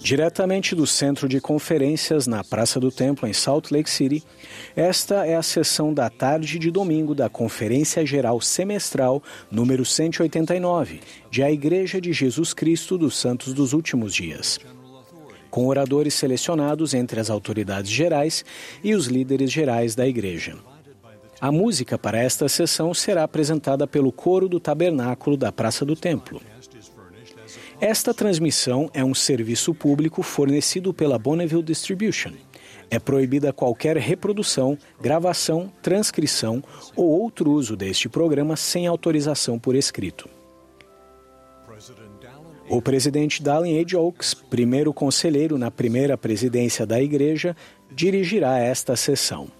Diretamente do Centro de Conferências na Praça do Templo, em Salt Lake City, esta é a sessão da tarde de domingo da Conferência Geral Semestral número 189 de A Igreja de Jesus Cristo dos Santos dos Últimos Dias. Com oradores selecionados entre as autoridades gerais e os líderes gerais da Igreja. A música para esta sessão será apresentada pelo coro do tabernáculo da Praça do Templo. Esta transmissão é um serviço público fornecido pela Bonneville Distribution. É proibida qualquer reprodução, gravação, transcrição ou outro uso deste programa sem autorização por escrito. O presidente Dallin H. Oaks, primeiro conselheiro na primeira presidência da igreja, dirigirá esta sessão.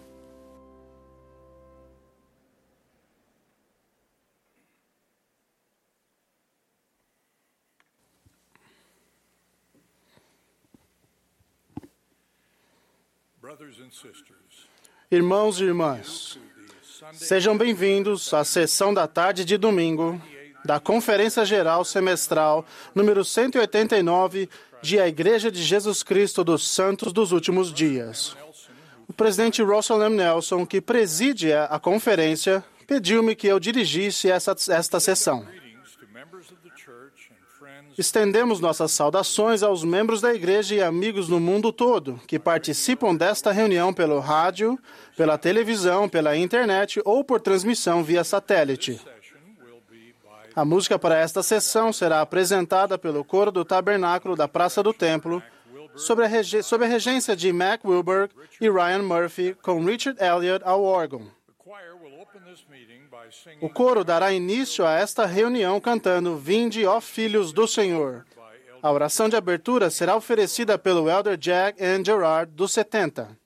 Irmãos e irmãs, sejam bem-vindos à sessão da tarde de domingo da Conferência Geral Semestral número 189 de A Igreja de Jesus Cristo dos Santos dos Últimos Dias. O presidente Russell M. Nelson, que preside a conferência, pediu-me que eu dirigisse essa, esta sessão. Estendemos nossas saudações aos membros da igreja e amigos no mundo todo que participam desta reunião pelo rádio, pela televisão, pela internet ou por transmissão via satélite. A música para esta sessão será apresentada pelo coro do tabernáculo da Praça do Templo, sob a, sob a regência de Mac Wilberg e Ryan Murphy, com Richard Elliott ao órgão. O coro dará início a esta reunião cantando Vinde, ó Filhos do Senhor. A oração de abertura será oferecida pelo Elder Jack and Gerard dos 70.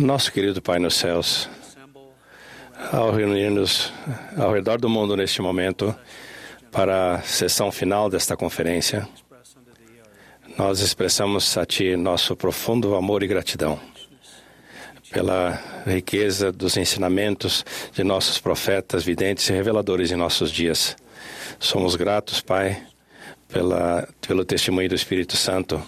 Nosso querido Pai nos céus, ao reunir-nos ao redor do mundo neste momento para a sessão final desta conferência, nós expressamos a Ti nosso profundo amor e gratidão pela riqueza dos ensinamentos de nossos profetas, videntes e reveladores em nossos dias. Somos gratos, Pai, pela, pelo testemunho do Espírito Santo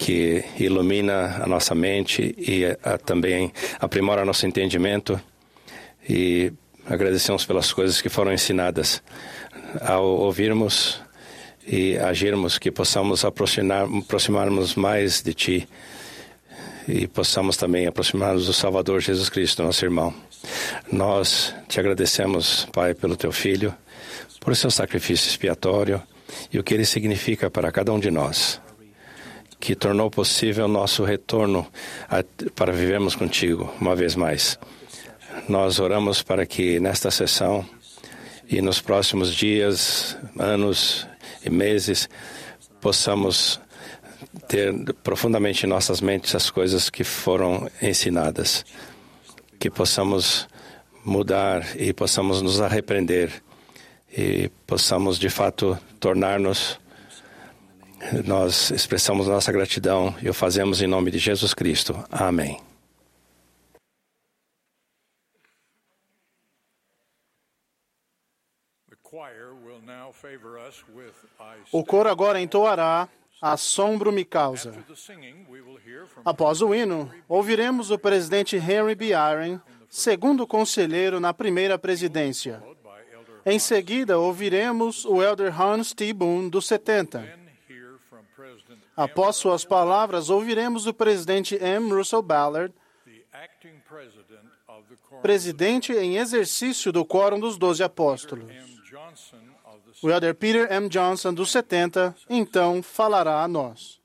que ilumina a nossa mente e a, também aprimora nosso entendimento e agradecemos pelas coisas que foram ensinadas. Ao ouvirmos e agirmos, que possamos aproximar, aproximarmos mais de Ti e possamos também aproximar-nos do Salvador Jesus Cristo, nosso irmão. Nós te agradecemos, Pai, pelo Teu Filho, por seu sacrifício expiatório e o que ele significa para cada um de nós que tornou possível nosso retorno a, para vivermos contigo uma vez mais. Nós oramos para que nesta sessão e nos próximos dias, anos e meses possamos ter profundamente em nossas mentes as coisas que foram ensinadas, que possamos mudar e possamos nos arrepender e possamos de fato tornar-nos nós expressamos nossa gratidão e o fazemos em nome de Jesus Cristo. Amém. O coro agora entoará Assombro me causa. Após o hino, ouviremos o presidente Henry B. Aaron, segundo conselheiro na primeira presidência. Em seguida, ouviremos o elder Hans T. Boone, dos 70. Após suas palavras, ouviremos o presidente M. Russell Ballard, presidente em exercício do Quórum dos Doze Apóstolos. O elder Peter M. Johnson, dos 70, então falará a nós.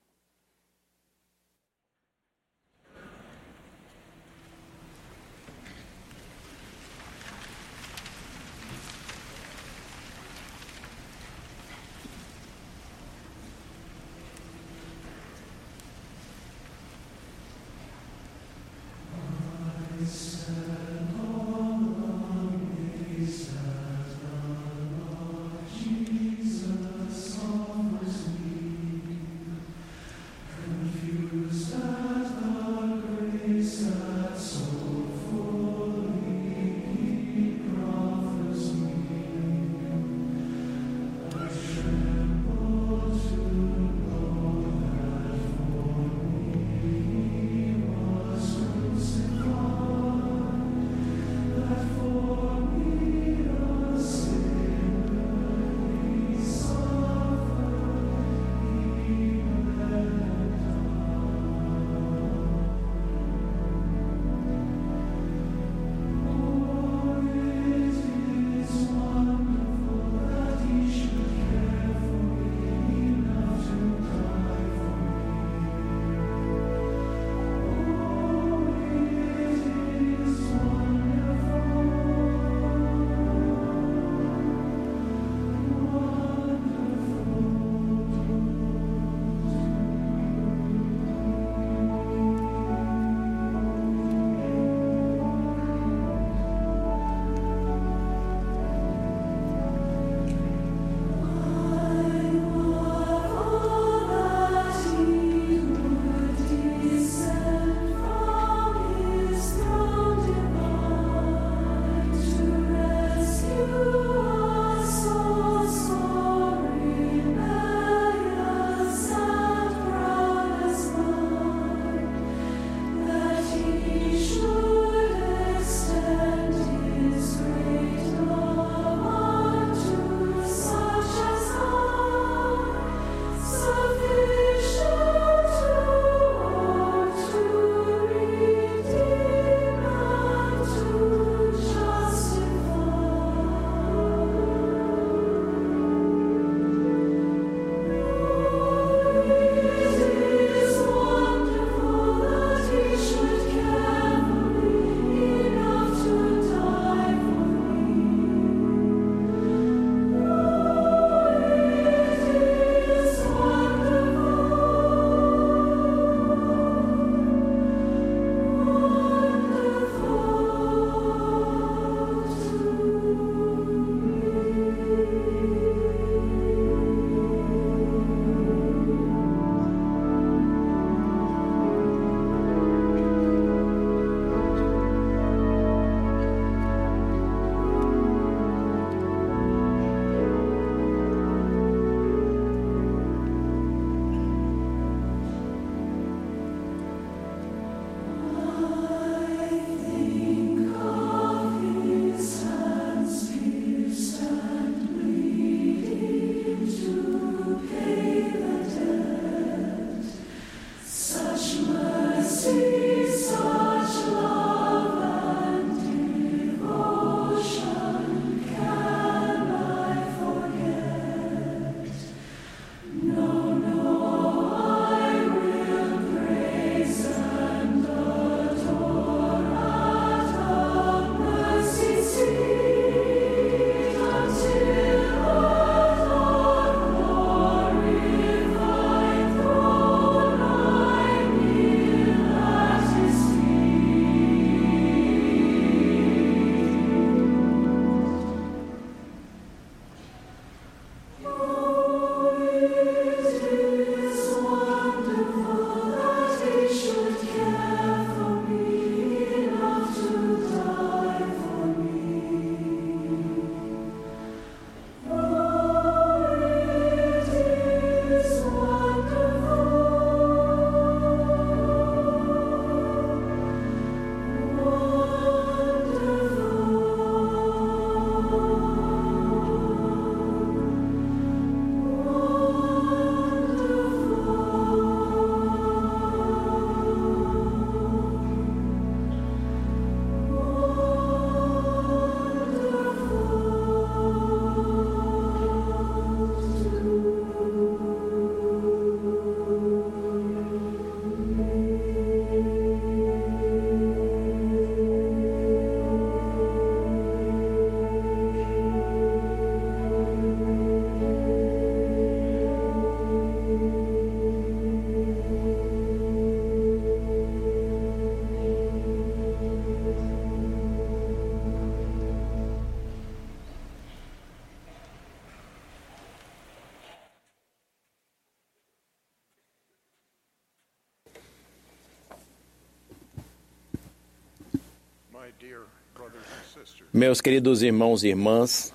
Meus queridos irmãos e irmãs,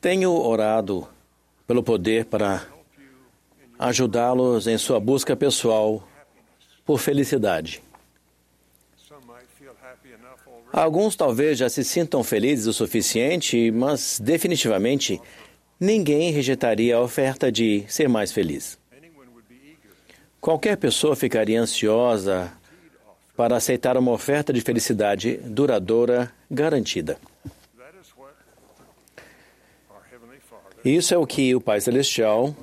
tenho orado pelo poder para ajudá-los em sua busca pessoal por felicidade. Alguns talvez já se sintam felizes o suficiente, mas definitivamente ninguém rejeitaria a oferta de ser mais feliz. Qualquer pessoa ficaria ansiosa para aceitar uma oferta de felicidade duradoura garantida. Isso é o que o Pai Celestial,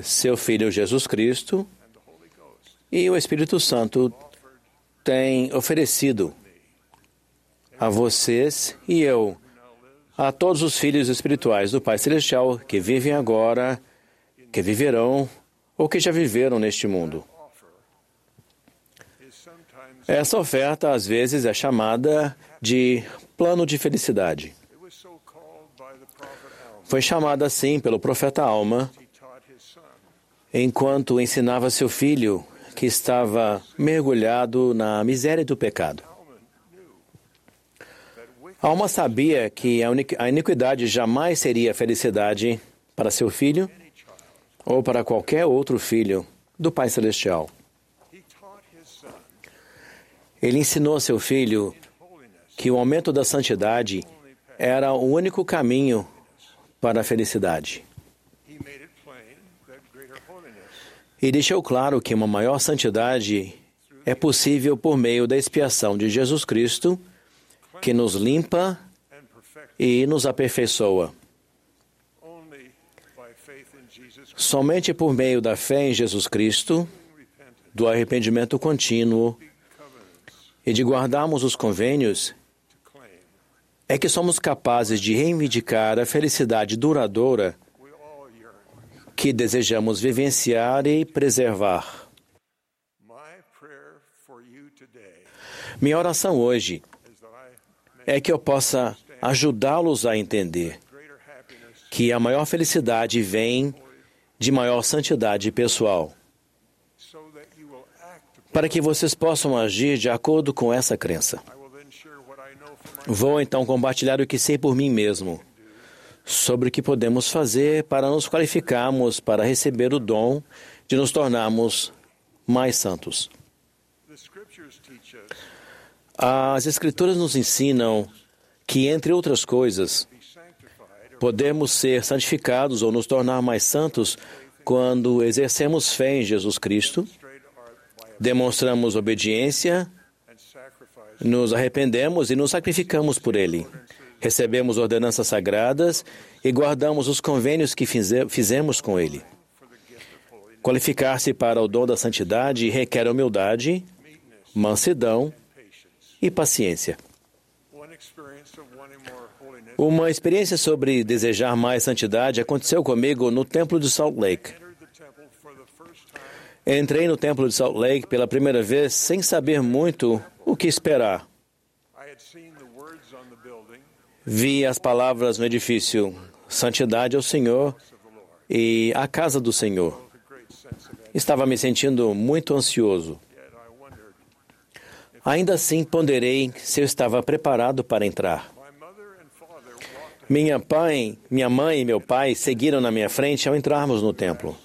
seu Filho Jesus Cristo e o Espírito Santo têm oferecido a vocês e eu, a todos os filhos espirituais do Pai Celestial que vivem agora, que viverão ou que já viveram neste mundo. Essa oferta, às vezes, é chamada de plano de felicidade. Foi chamada assim pelo profeta Alma, enquanto ensinava seu filho que estava mergulhado na miséria do pecado. Alma sabia que a iniquidade jamais seria felicidade para seu filho ou para qualquer outro filho do Pai Celestial. Ele ensinou a seu filho que o aumento da santidade era o único caminho para a felicidade. E deixou claro que uma maior santidade é possível por meio da expiação de Jesus Cristo, que nos limpa e nos aperfeiçoa. Somente por meio da fé em Jesus Cristo, do arrependimento contínuo e de guardarmos os convênios, é que somos capazes de reivindicar a felicidade duradoura que desejamos vivenciar e preservar. Minha oração hoje é que eu possa ajudá-los a entender que a maior felicidade vem de maior santidade pessoal, para que vocês possam agir de acordo com essa crença. Vou então compartilhar o que sei por mim mesmo sobre o que podemos fazer para nos qualificarmos para receber o dom de nos tornarmos mais santos. As Escrituras nos ensinam que, entre outras coisas, podemos ser santificados ou nos tornar mais santos quando exercemos fé em Jesus Cristo, demonstramos obediência, nos arrependemos e nos sacrificamos por Ele recebemos ordenanças sagradas e guardamos os convênios que fizemos com Ele. Qualificar-se para o dom da santidade requer humildade, mansidão e paciência. Uma experiência sobre desejar mais santidade aconteceu comigo no templo de Salt Lake. Entrei no templo de Salt Lake pela primeira vez sem saber muito o que esperar. Vi as palavras no edifício: Santidade ao Senhor e a casa do Senhor. Estava me sentindo muito ansioso. Ainda assim, ponderei se eu estava preparado para entrar. Minha, pai, minha mãe e meu pai seguiram na minha frente ao entrarmos no templo.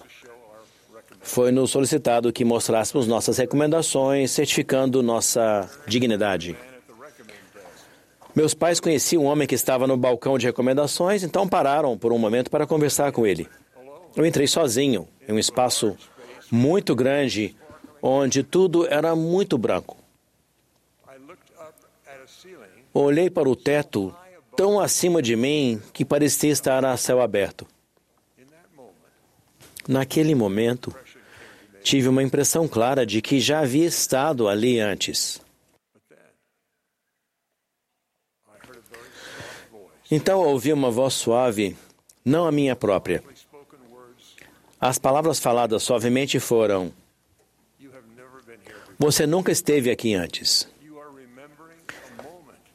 Foi-nos solicitado que mostrássemos nossas recomendações, certificando nossa dignidade. Meus pais conheciam um homem que estava no balcão de recomendações, então pararam por um momento para conversar com ele. Eu entrei sozinho, em um espaço muito grande, onde tudo era muito branco. Olhei para o teto tão acima de mim que parecia estar a céu aberto. Naquele momento, tive uma impressão clara de que já havia estado ali antes. Então ouvi uma voz suave, não a minha própria. As palavras faladas suavemente foram: Você nunca esteve aqui antes.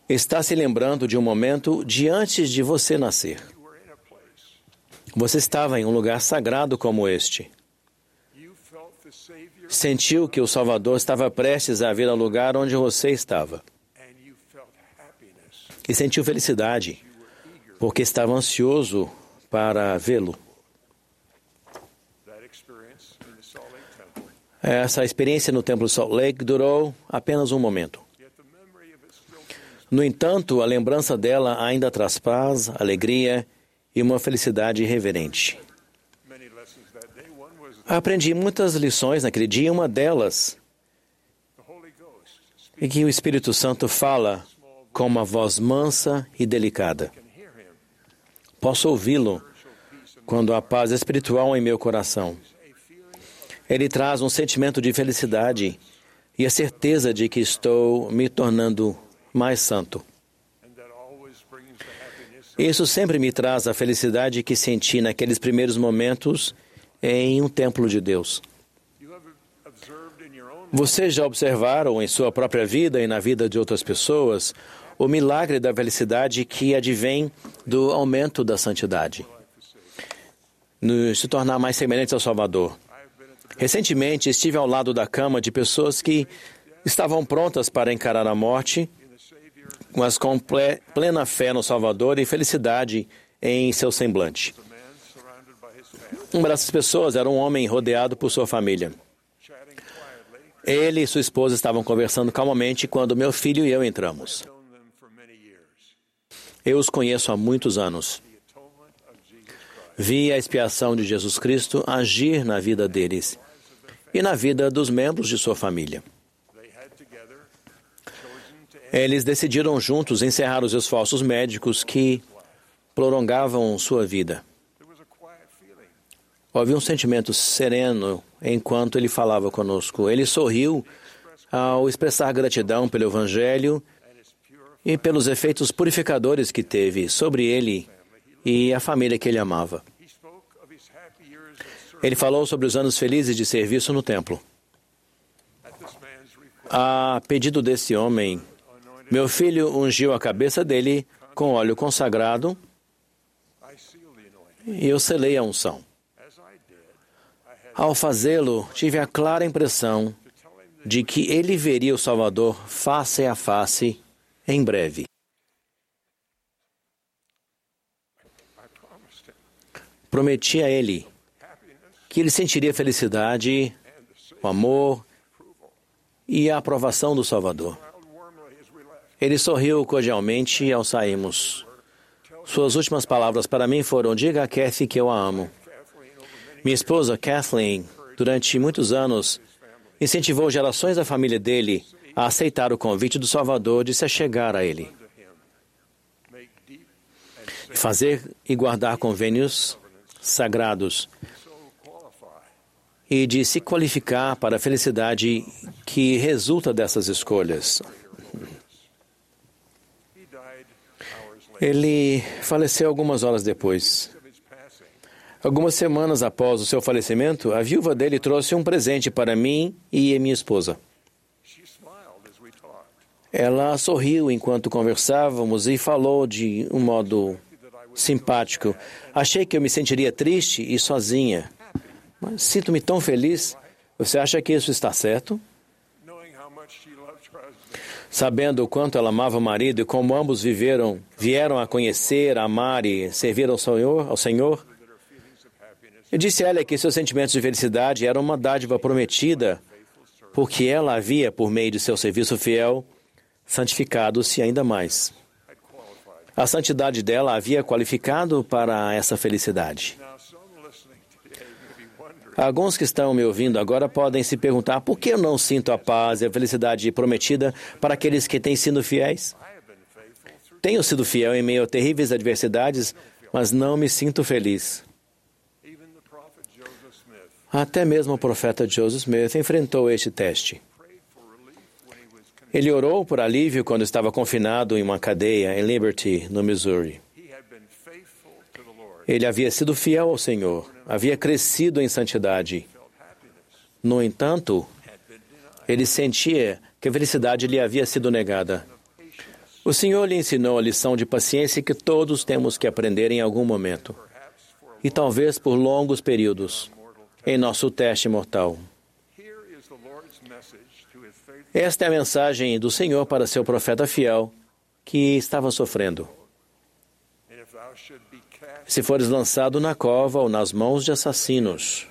Está se lembrando de um momento de antes de você nascer. Você estava em um lugar sagrado como este. Sentiu que o Salvador estava prestes a vir ao lugar onde você estava. e sentiu felicidade, porque estava ansioso para vê-lo. Essa experiência no Templo Salt Lake durou apenas um momento. No entanto, a lembrança dela ainda traz paz, alegria e uma felicidade reverente. Aprendi muitas lições naquele dia, uma delas é que o Espírito Santo fala com uma voz mansa e delicada. Posso ouvi-lo quando há paz espiritual em meu coração. Ele traz um sentimento de felicidade e a certeza de que estou me tornando mais santo. Isso sempre me traz a felicidade que senti naqueles primeiros momentos em um templo de Deus. Vocês já observaram em sua própria vida e na vida de outras pessoas o milagre da felicidade que advém do aumento da santidade, nos se tornar mais semelhantes ao Salvador. Recentemente estive ao lado da cama de pessoas que estavam prontas para encarar a morte, mas com plena fé no Salvador e felicidade em seu semblante. Uma dessas pessoas era um homem rodeado por sua família. Ele e sua esposa estavam conversando calmamente quando meu filho e eu entramos. Eu os conheço há muitos anos. Vi a expiação de Jesus Cristo agir na vida deles e na vida dos membros de sua família. Eles decidiram juntos encerrar os esforços médicos que prolongavam sua vida. Houve um sentimento sereno enquanto ele falava conosco. Ele sorriu ao expressar gratidão pelo Evangelho e pelos efeitos purificadores que teve sobre ele e a família que ele amava. Ele falou sobre os anos felizes de serviço no templo. A pedido desse homem, meu filho ungiu a cabeça dele com óleo consagrado e eu selei a unção. Ao fazê-lo, tive a clara impressão de que ele veria o Salvador face a face em breve. Prometi a ele que ele sentiria felicidade, o amor e a aprovação do Salvador. Ele sorriu cordialmente ao sairmos. Suas últimas palavras para mim foram: Diga a Kathy que eu a amo. Minha esposa, Kathleen, durante muitos anos, incentivou gerações da família dele a aceitar o convite do Salvador de se achegar a ele. Fazer e guardar convênios sagrados e de se qualificar para a felicidade que resulta dessas escolhas. Ele faleceu algumas horas depois. Algumas semanas após o seu falecimento, a viúva dele trouxe um presente para mim e minha esposa. Ela sorriu enquanto conversávamos e falou de um modo simpático. Achei que eu me sentiria triste e sozinha, mas sinto-me tão feliz. Você acha que isso está certo? Sabendo o quanto ela amava o marido e como ambos viveram, vieram a conhecer, amar e servir ao Senhor, ao Senhor, eu disse a ela que seus sentimentos de felicidade eram uma dádiva prometida, porque ela havia, por meio de seu serviço fiel, santificado-se ainda mais. A santidade dela havia qualificado para essa felicidade. Alguns que estão me ouvindo agora podem se perguntar por que eu não sinto a paz e a felicidade prometida para aqueles que têm sido fiéis. Tenho sido fiel em meio a terríveis adversidades, mas não me sinto feliz. Até mesmo o profeta Joseph Smith enfrentou este teste. Ele orou por alívio quando estava confinado em uma cadeia em Liberty, no Missouri. Ele havia sido fiel ao Senhor, havia crescido em santidade. No entanto, ele sentia que a felicidade lhe havia sido negada. O Senhor lhe ensinou a lição de paciência que todos temos que aprender em algum momento, e talvez por longos períodos em nosso teste mortal. Esta é a mensagem do Senhor para seu profeta fiel, que estava sofrendo. Se fores lançado na cova ou nas mãos de assassinos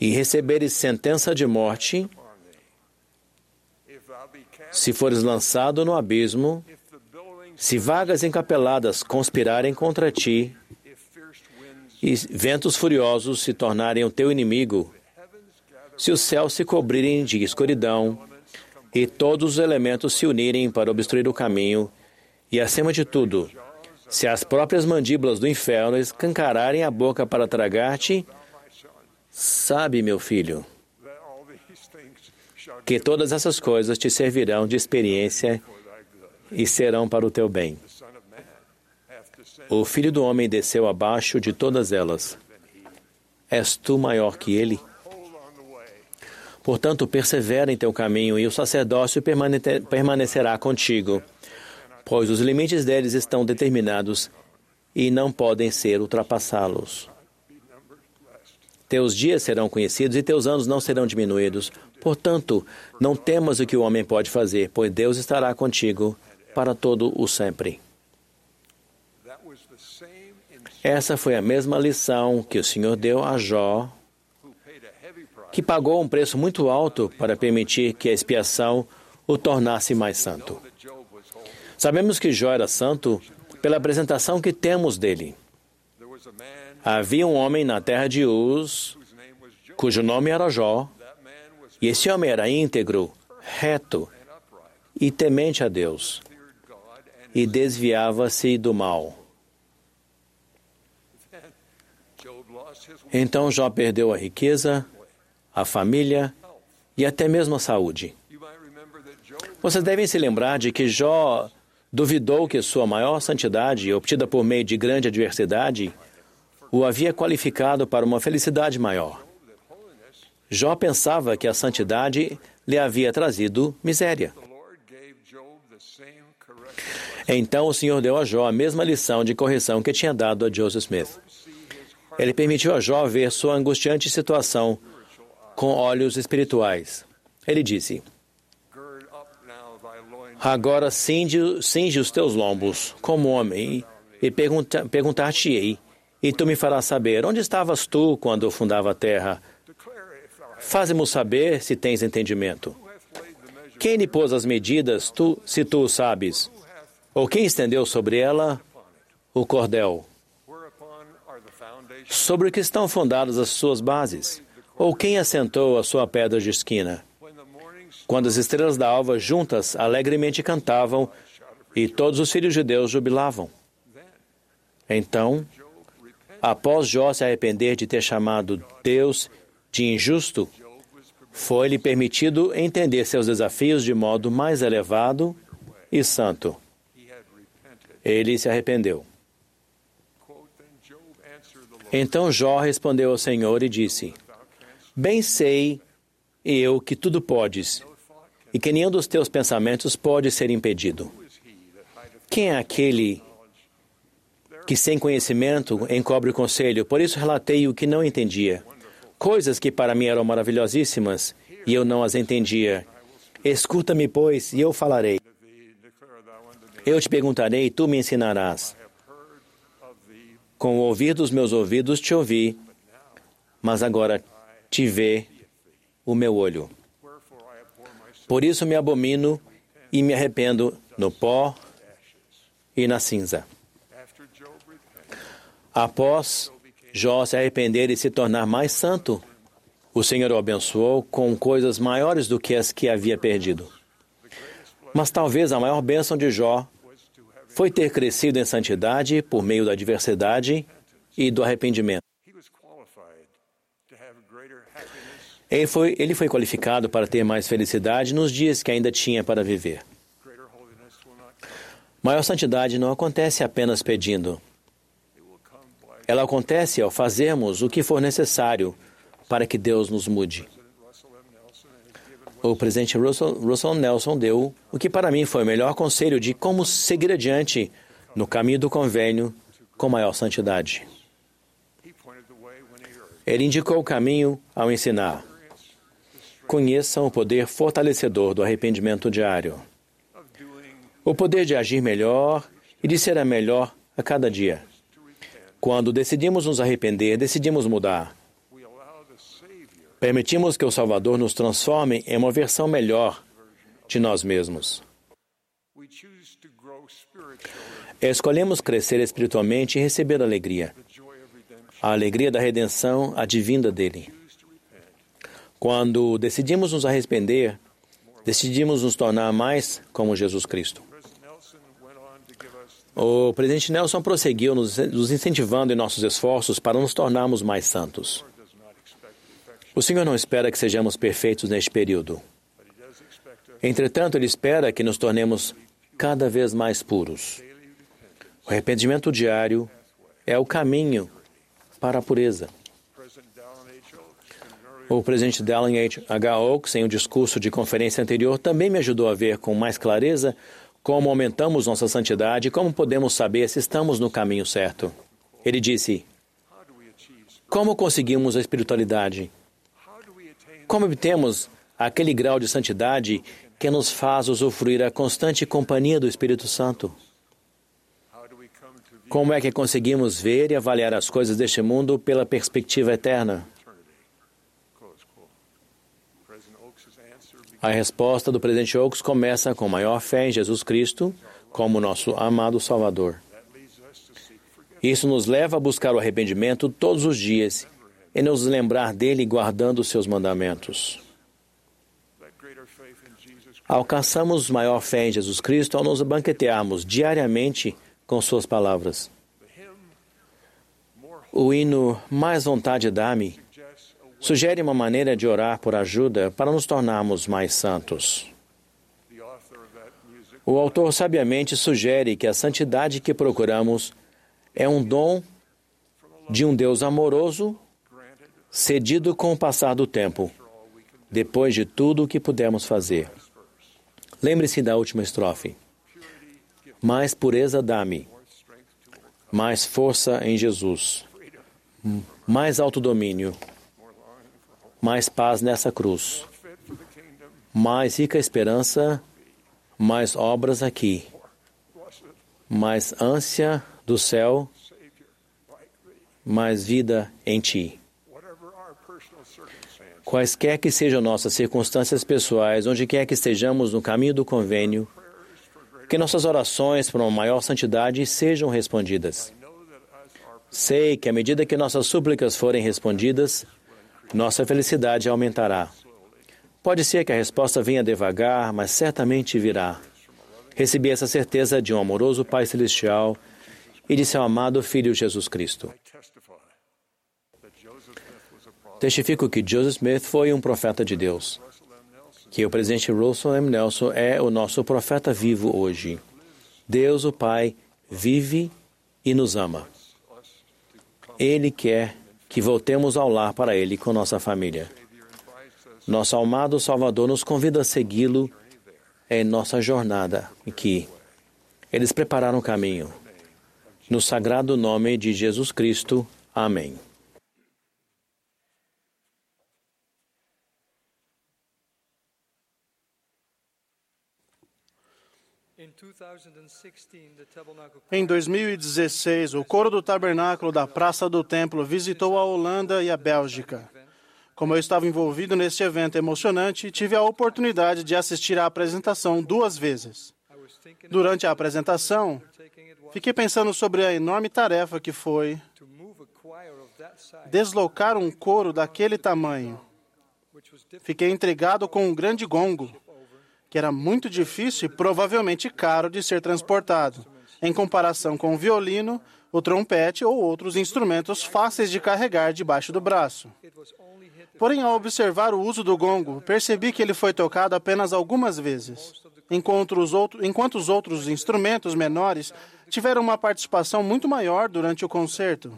e receberes sentença de morte, se fores lançado no abismo, se vagas encapeladas conspirarem contra ti, e ventos furiosos se tornarem o teu inimigo, se os céus se cobrirem de escuridão e todos os elementos se unirem para obstruir o caminho, e acima de tudo, se as próprias mandíbulas do inferno escancararem a boca para tragar-te, sabe, meu filho, que todas essas coisas te servirão de experiência e serão para o teu bem. O filho do homem desceu abaixo de todas elas. És tu maior que ele? Portanto, persevera em teu caminho e o sacerdócio permanecerá contigo, pois os limites deles estão determinados e não podem ser ultrapassá-los. Teus dias serão conhecidos e teus anos não serão diminuídos. Portanto, não temas o que o homem pode fazer, pois Deus estará contigo para todo o sempre. Essa foi a mesma lição que o Senhor deu a Jó, que pagou um preço muito alto para permitir que a expiação o tornasse mais santo. Sabemos que Jó era santo pela apresentação que temos dele. Havia um homem na terra de Uz, cujo nome era Jó, e esse homem era íntegro, reto e temente a Deus, e desviava-se do mal. Então Jó perdeu a riqueza, a família e até mesmo a saúde. Vocês devem se lembrar de que Jó duvidou que sua maior santidade, obtida por meio de grande adversidade, o havia qualificado para uma felicidade maior. Jó pensava que a santidade lhe havia trazido miséria. Então o Senhor deu a Jó a mesma lição de correção que tinha dado a Joseph Smith. Ele permitiu a Jó ver sua angustiante situação com olhos espirituais. Ele disse: Agora cinge, cinge os teus lombos como homem e pergunta, perguntar-te-ei, e tu me farás saber onde estavas tu quando fundava a terra. Faze-mo saber se tens entendimento. Quem lhe pôs as medidas, tu, se tu o sabes? Ou quem estendeu sobre ela o cordel? Sobre o que estão fundadas as suas bases? Ou quem assentou a sua pedra de esquina? Quando as estrelas da alva juntas alegremente cantavam e todos os filhos de Deus jubilavam. Então, após Jó se arrepender de ter chamado Deus de injusto, foi-lhe permitido entender seus desafios de modo mais elevado e santo. Ele se arrependeu. Então Jó respondeu ao Senhor e disse: Bem sei eu que tudo podes, e que nenhum dos teus pensamentos pode ser impedido. Quem é aquele que sem conhecimento encobre o conselho? Por isso relatei o que não entendia. Coisas que para mim eram maravilhosíssimas, e eu não as entendia. Escuta-me, pois, e eu falarei. Eu te perguntarei, e tu me ensinarás. Com o ouvir dos meus ouvidos te ouvi, mas agora te vê o meu olho. Por isso me abomino e me arrependo no pó e na cinza. Após Jó se arrepender e se tornar mais santo, o Senhor o abençoou com coisas maiores do que as que havia perdido. Mas talvez a maior bênção de Jó foi ter crescido em santidade por meio da diversidade e do arrependimento. Ele foi, ele foi qualificado para ter mais felicidade nos dias que ainda tinha para viver. Maior santidade não acontece apenas pedindo. Ela acontece ao fazermos o que for necessário para que Deus nos mude. O presidente Russell, Russell Nelson deu o que para mim foi o melhor conselho de como seguir adiante no caminho do convênio com maior santidade. Ele indicou o caminho ao ensinar. Conheçam o poder fortalecedor do arrependimento diário. o poder de agir melhor e de ser a melhor a cada dia. Quando decidimos nos arrepender, decidimos mudar. Permitimos que o Salvador nos transforme em uma versão melhor de nós mesmos. Escolhemos crescer espiritualmente e receber alegria. A alegria da redenção advinda dele. Quando decidimos nos arrepender, decidimos nos tornar mais como Jesus Cristo. O presidente Nelson prosseguiu nos incentivando em nossos esforços para nos tornarmos mais santos. O Senhor não espera que sejamos perfeitos neste período. Entretanto, Ele espera que nos tornemos cada vez mais puros. O arrependimento diário é o caminho para a pureza. O presidente Dallin H. Oaks, em um discurso de conferência anterior, também me ajudou a ver com mais clareza como aumentamos nossa santidade e como podemos saber se estamos no caminho certo. Ele disse: Como conseguimos a espiritualidade? Como obtemos aquele grau de santidade que nos faz usufruir a constante companhia do Espírito Santo? Como é que conseguimos ver e avaliar as coisas deste mundo pela perspectiva eterna? A resposta do presidente Oaks começa com maior fé em Jesus Cristo como nosso amado Salvador. Isso nos leva a buscar o arrependimento todos os dias e nos lembrar dele guardando seus mandamentos. Alcançamos maior fé em Jesus Cristo ao nos banquetearmos diariamente com suas palavras. O hino Mais Vontade Dá-me sugere uma maneira de orar por ajuda para nos tornarmos mais santos. O autor sabiamente sugere que a santidade que procuramos é um dom de um Deus amoroso cedido com o passar do tempo, depois de tudo o que pudemos fazer. Lembre-se da última estrofe. Mais pureza dá-me, mais força em Jesus, mais autodomínio, mais paz nessa cruz, mais rica esperança, mais obras aqui, mais ânsia do céu, mais vida em ti. Quaisquer que sejam nossas circunstâncias pessoais, onde quer que estejamos no caminho do convênio, que nossas orações para uma maior santidade sejam respondidas. Sei que à medida que nossas súplicas forem respondidas, nossa felicidade aumentará. Pode ser que a resposta venha devagar, mas certamente virá. Recebi essa certeza de um amoroso Pai Celestial e de seu amado Filho Jesus Cristo. Testifico que Joseph Smith foi um profeta de Deus, que o presidente Russell M. Nelson é o nosso profeta vivo hoje. Deus, o Pai, vive e nos ama. Ele quer que voltemos ao lar para Ele com nossa família. Nosso amado Salvador nos convida a segui-lo em nossa jornada aqui. Eles prepararam o caminho. No sagrado nome de Jesus Cristo. Amém. Em 2016, o coro do tabernáculo da Praça do Templo visitou a Holanda e a Bélgica. Como eu estava envolvido neste evento emocionante, tive a oportunidade de assistir à apresentação duas vezes. Durante a apresentação, fiquei pensando sobre a enorme tarefa que foi deslocar um coro daquele tamanho. Fiquei intrigado com um grande gongo que era muito difícil e provavelmente caro de ser transportado, em comparação com o violino, o trompete ou outros instrumentos fáceis de carregar debaixo do braço. Porém, ao observar o uso do gongo, percebi que ele foi tocado apenas algumas vezes, enquanto os, enquanto os outros instrumentos menores tiveram uma participação muito maior durante o concerto.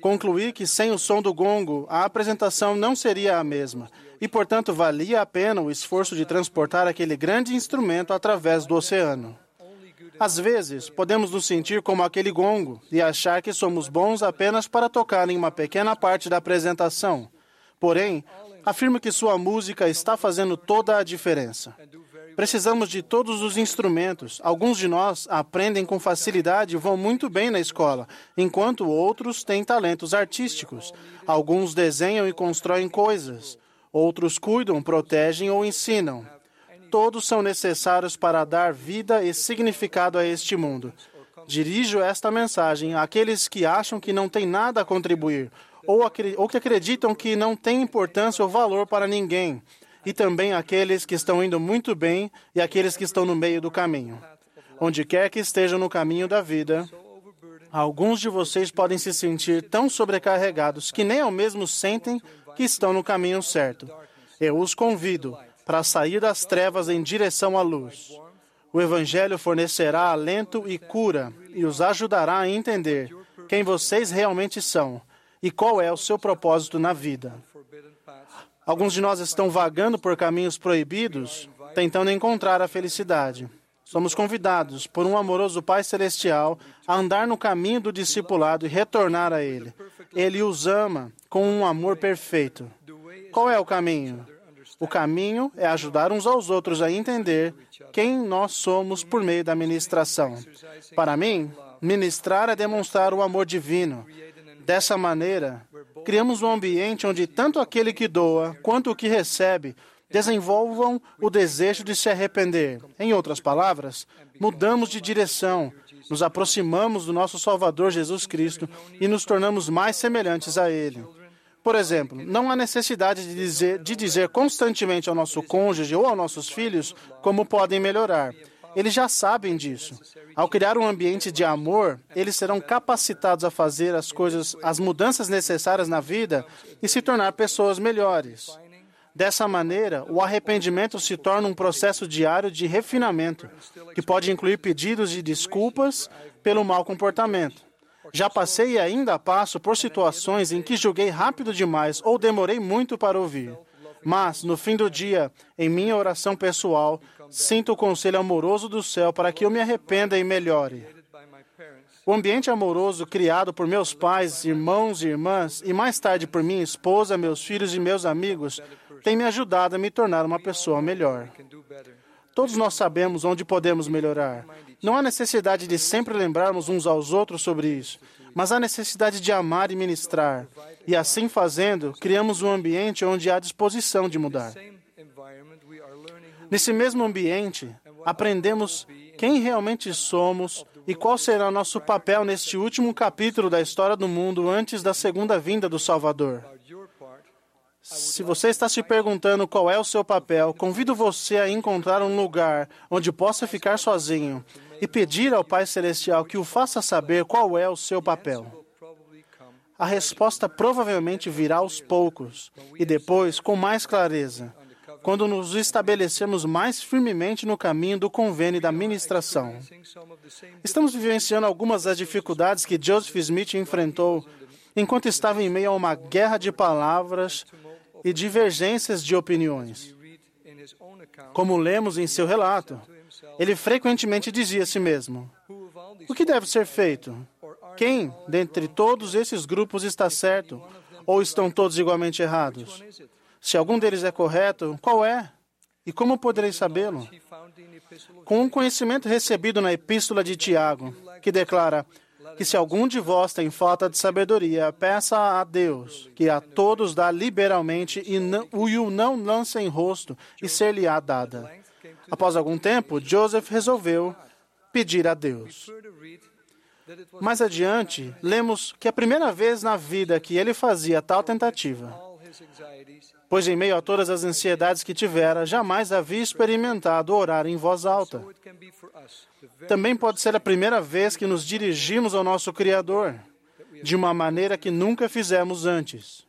Concluí que sem o som do gongo, a apresentação não seria a mesma, e, portanto, valia a pena o esforço de transportar aquele grande instrumento através do oceano. Às vezes, podemos nos sentir como aquele gongo e achar que somos bons apenas para tocar em uma pequena parte da apresentação. Porém, afirmo que sua música está fazendo toda a diferença. Precisamos de todos os instrumentos. Alguns de nós aprendem com facilidade e vão muito bem na escola, enquanto outros têm talentos artísticos. Alguns desenham e constroem coisas. Outros cuidam, protegem ou ensinam. Todos são necessários para dar vida e significado a este mundo. Dirijo esta mensagem àqueles que acham que não têm nada a contribuir, ou, ou que acreditam que não tem importância ou valor para ninguém e também aqueles que estão indo muito bem e aqueles que estão no meio do caminho. Onde quer que estejam no caminho da vida, alguns de vocês podem se sentir tão sobrecarregados que nem ao mesmo sentem que estão no caminho certo. Eu os convido para sair das trevas em direção à luz. O Evangelho fornecerá alento e cura e os ajudará a entender quem vocês realmente são e qual é o seu propósito na vida. Alguns de nós estão vagando por caminhos proibidos, tentando encontrar a felicidade. Somos convidados por um amoroso Pai Celestial a andar no caminho do discipulado e retornar a Ele. Ele os ama com um amor perfeito. Qual é o caminho? O caminho é ajudar uns aos outros a entender quem nós somos por meio da ministração. Para mim, ministrar é demonstrar o amor divino. Dessa maneira, criamos um ambiente onde tanto aquele que doa quanto o que recebe desenvolvam o desejo de se arrepender. Em outras palavras, mudamos de direção, nos aproximamos do nosso Salvador Jesus Cristo e nos tornamos mais semelhantes a Ele. Por exemplo, não há necessidade de dizer, de dizer constantemente ao nosso cônjuge ou aos nossos filhos como podem melhorar. Eles já sabem disso. Ao criar um ambiente de amor, eles serão capacitados a fazer as coisas, as mudanças necessárias na vida e se tornar pessoas melhores. Dessa maneira, o arrependimento se torna um processo diário de refinamento, que pode incluir pedidos de desculpas pelo mau comportamento. Já passei e ainda passo por situações em que julguei rápido demais ou demorei muito para ouvir. Mas, no fim do dia, em minha oração pessoal, sinto o conselho amoroso do céu para que eu me arrependa e melhore. O ambiente amoroso criado por meus pais, irmãos e irmãs, e mais tarde por minha esposa, meus filhos e meus amigos, tem me ajudado a me tornar uma pessoa melhor. Todos nós sabemos onde podemos melhorar. Não há necessidade de sempre lembrarmos uns aos outros sobre isso, mas há necessidade de amar e ministrar. E assim fazendo, criamos um ambiente onde há disposição de mudar. Nesse mesmo ambiente, aprendemos quem realmente somos e qual será nosso papel neste último capítulo da história do mundo antes da segunda vinda do Salvador. Se você está se perguntando qual é o seu papel, convido você a encontrar um lugar onde possa ficar sozinho e pedir ao Pai Celestial que o faça saber qual é o seu papel. A resposta provavelmente virá aos poucos e depois com mais clareza quando nos estabelecemos mais firmemente no caminho do convênio da ministração. Estamos vivenciando algumas das dificuldades que Joseph Smith enfrentou enquanto estava em meio a uma guerra de palavras e divergências de opiniões. Como lemos em seu relato, ele frequentemente dizia a si mesmo: O que deve ser feito? Quem, dentre todos esses grupos, está certo? Ou estão todos igualmente errados? Se algum deles é correto, qual é? E como poderei sabê-lo? Com um conhecimento recebido na Epístola de Tiago, que declara que se algum de vós tem falta de sabedoria, peça a Deus, que a todos dá liberalmente e o não lance em rosto, e ser-lhe-á dada. Após algum tempo, Joseph resolveu pedir a Deus. Mais adiante, lemos que a primeira vez na vida que ele fazia tal tentativa, pois em meio a todas as ansiedades que tivera, jamais havia experimentado orar em voz alta. Também pode ser a primeira vez que nos dirigimos ao nosso Criador, de uma maneira que nunca fizemos antes.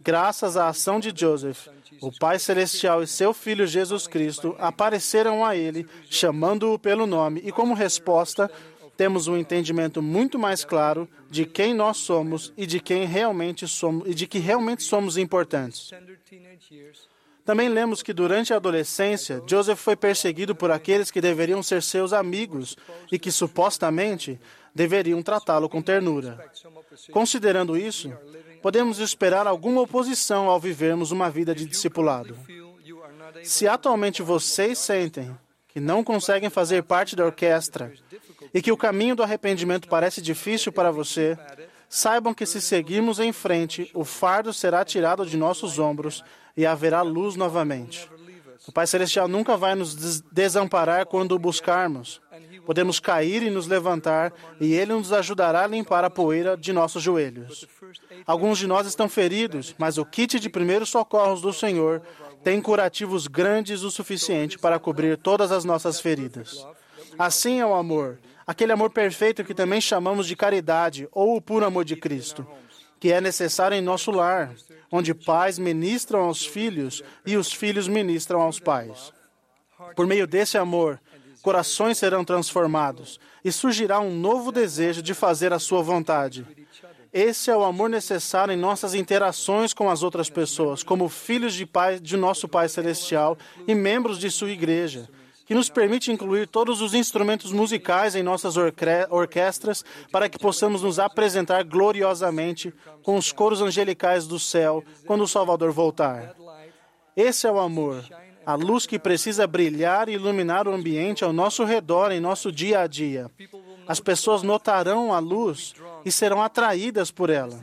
Graças à ação de Joseph, o Pai Celestial e seu Filho Jesus Cristo apareceram a ele, chamando-o pelo nome, e como resposta, temos um entendimento muito mais claro de quem nós somos e de quem realmente somos e de que realmente somos importantes. Também lemos que durante a adolescência, Joseph foi perseguido por aqueles que deveriam ser seus amigos e que supostamente deveriam tratá-lo com ternura. Considerando isso, podemos esperar alguma oposição ao vivermos uma vida de discipulado. Se atualmente vocês sentem que não conseguem fazer parte da orquestra e que o caminho do arrependimento parece difícil para você, saibam que se seguirmos em frente, o fardo será tirado de nossos ombros e haverá luz novamente. O Pai Celestial nunca vai nos desamparar quando o buscarmos. Podemos cair e nos levantar, e Ele nos ajudará a limpar a poeira de nossos joelhos. Alguns de nós estão feridos, mas o kit de primeiros socorros do Senhor tem curativos grandes o suficiente para cobrir todas as nossas feridas. Assim é o amor, aquele amor perfeito que também chamamos de caridade ou o puro amor de Cristo que é necessário em nosso lar, onde pais ministram aos filhos e os filhos ministram aos pais. Por meio desse amor, corações serão transformados e surgirá um novo desejo de fazer a sua vontade. Esse é o amor necessário em nossas interações com as outras pessoas, como filhos de, pai, de nosso Pai Celestial e membros de sua igreja que nos permite incluir todos os instrumentos musicais em nossas orquestras para que possamos nos apresentar gloriosamente com os coros angelicais do céu quando o Salvador voltar. Esse é o amor, a luz que precisa brilhar e iluminar o ambiente ao nosso redor em nosso dia a dia. As pessoas notarão a luz e serão atraídas por ela.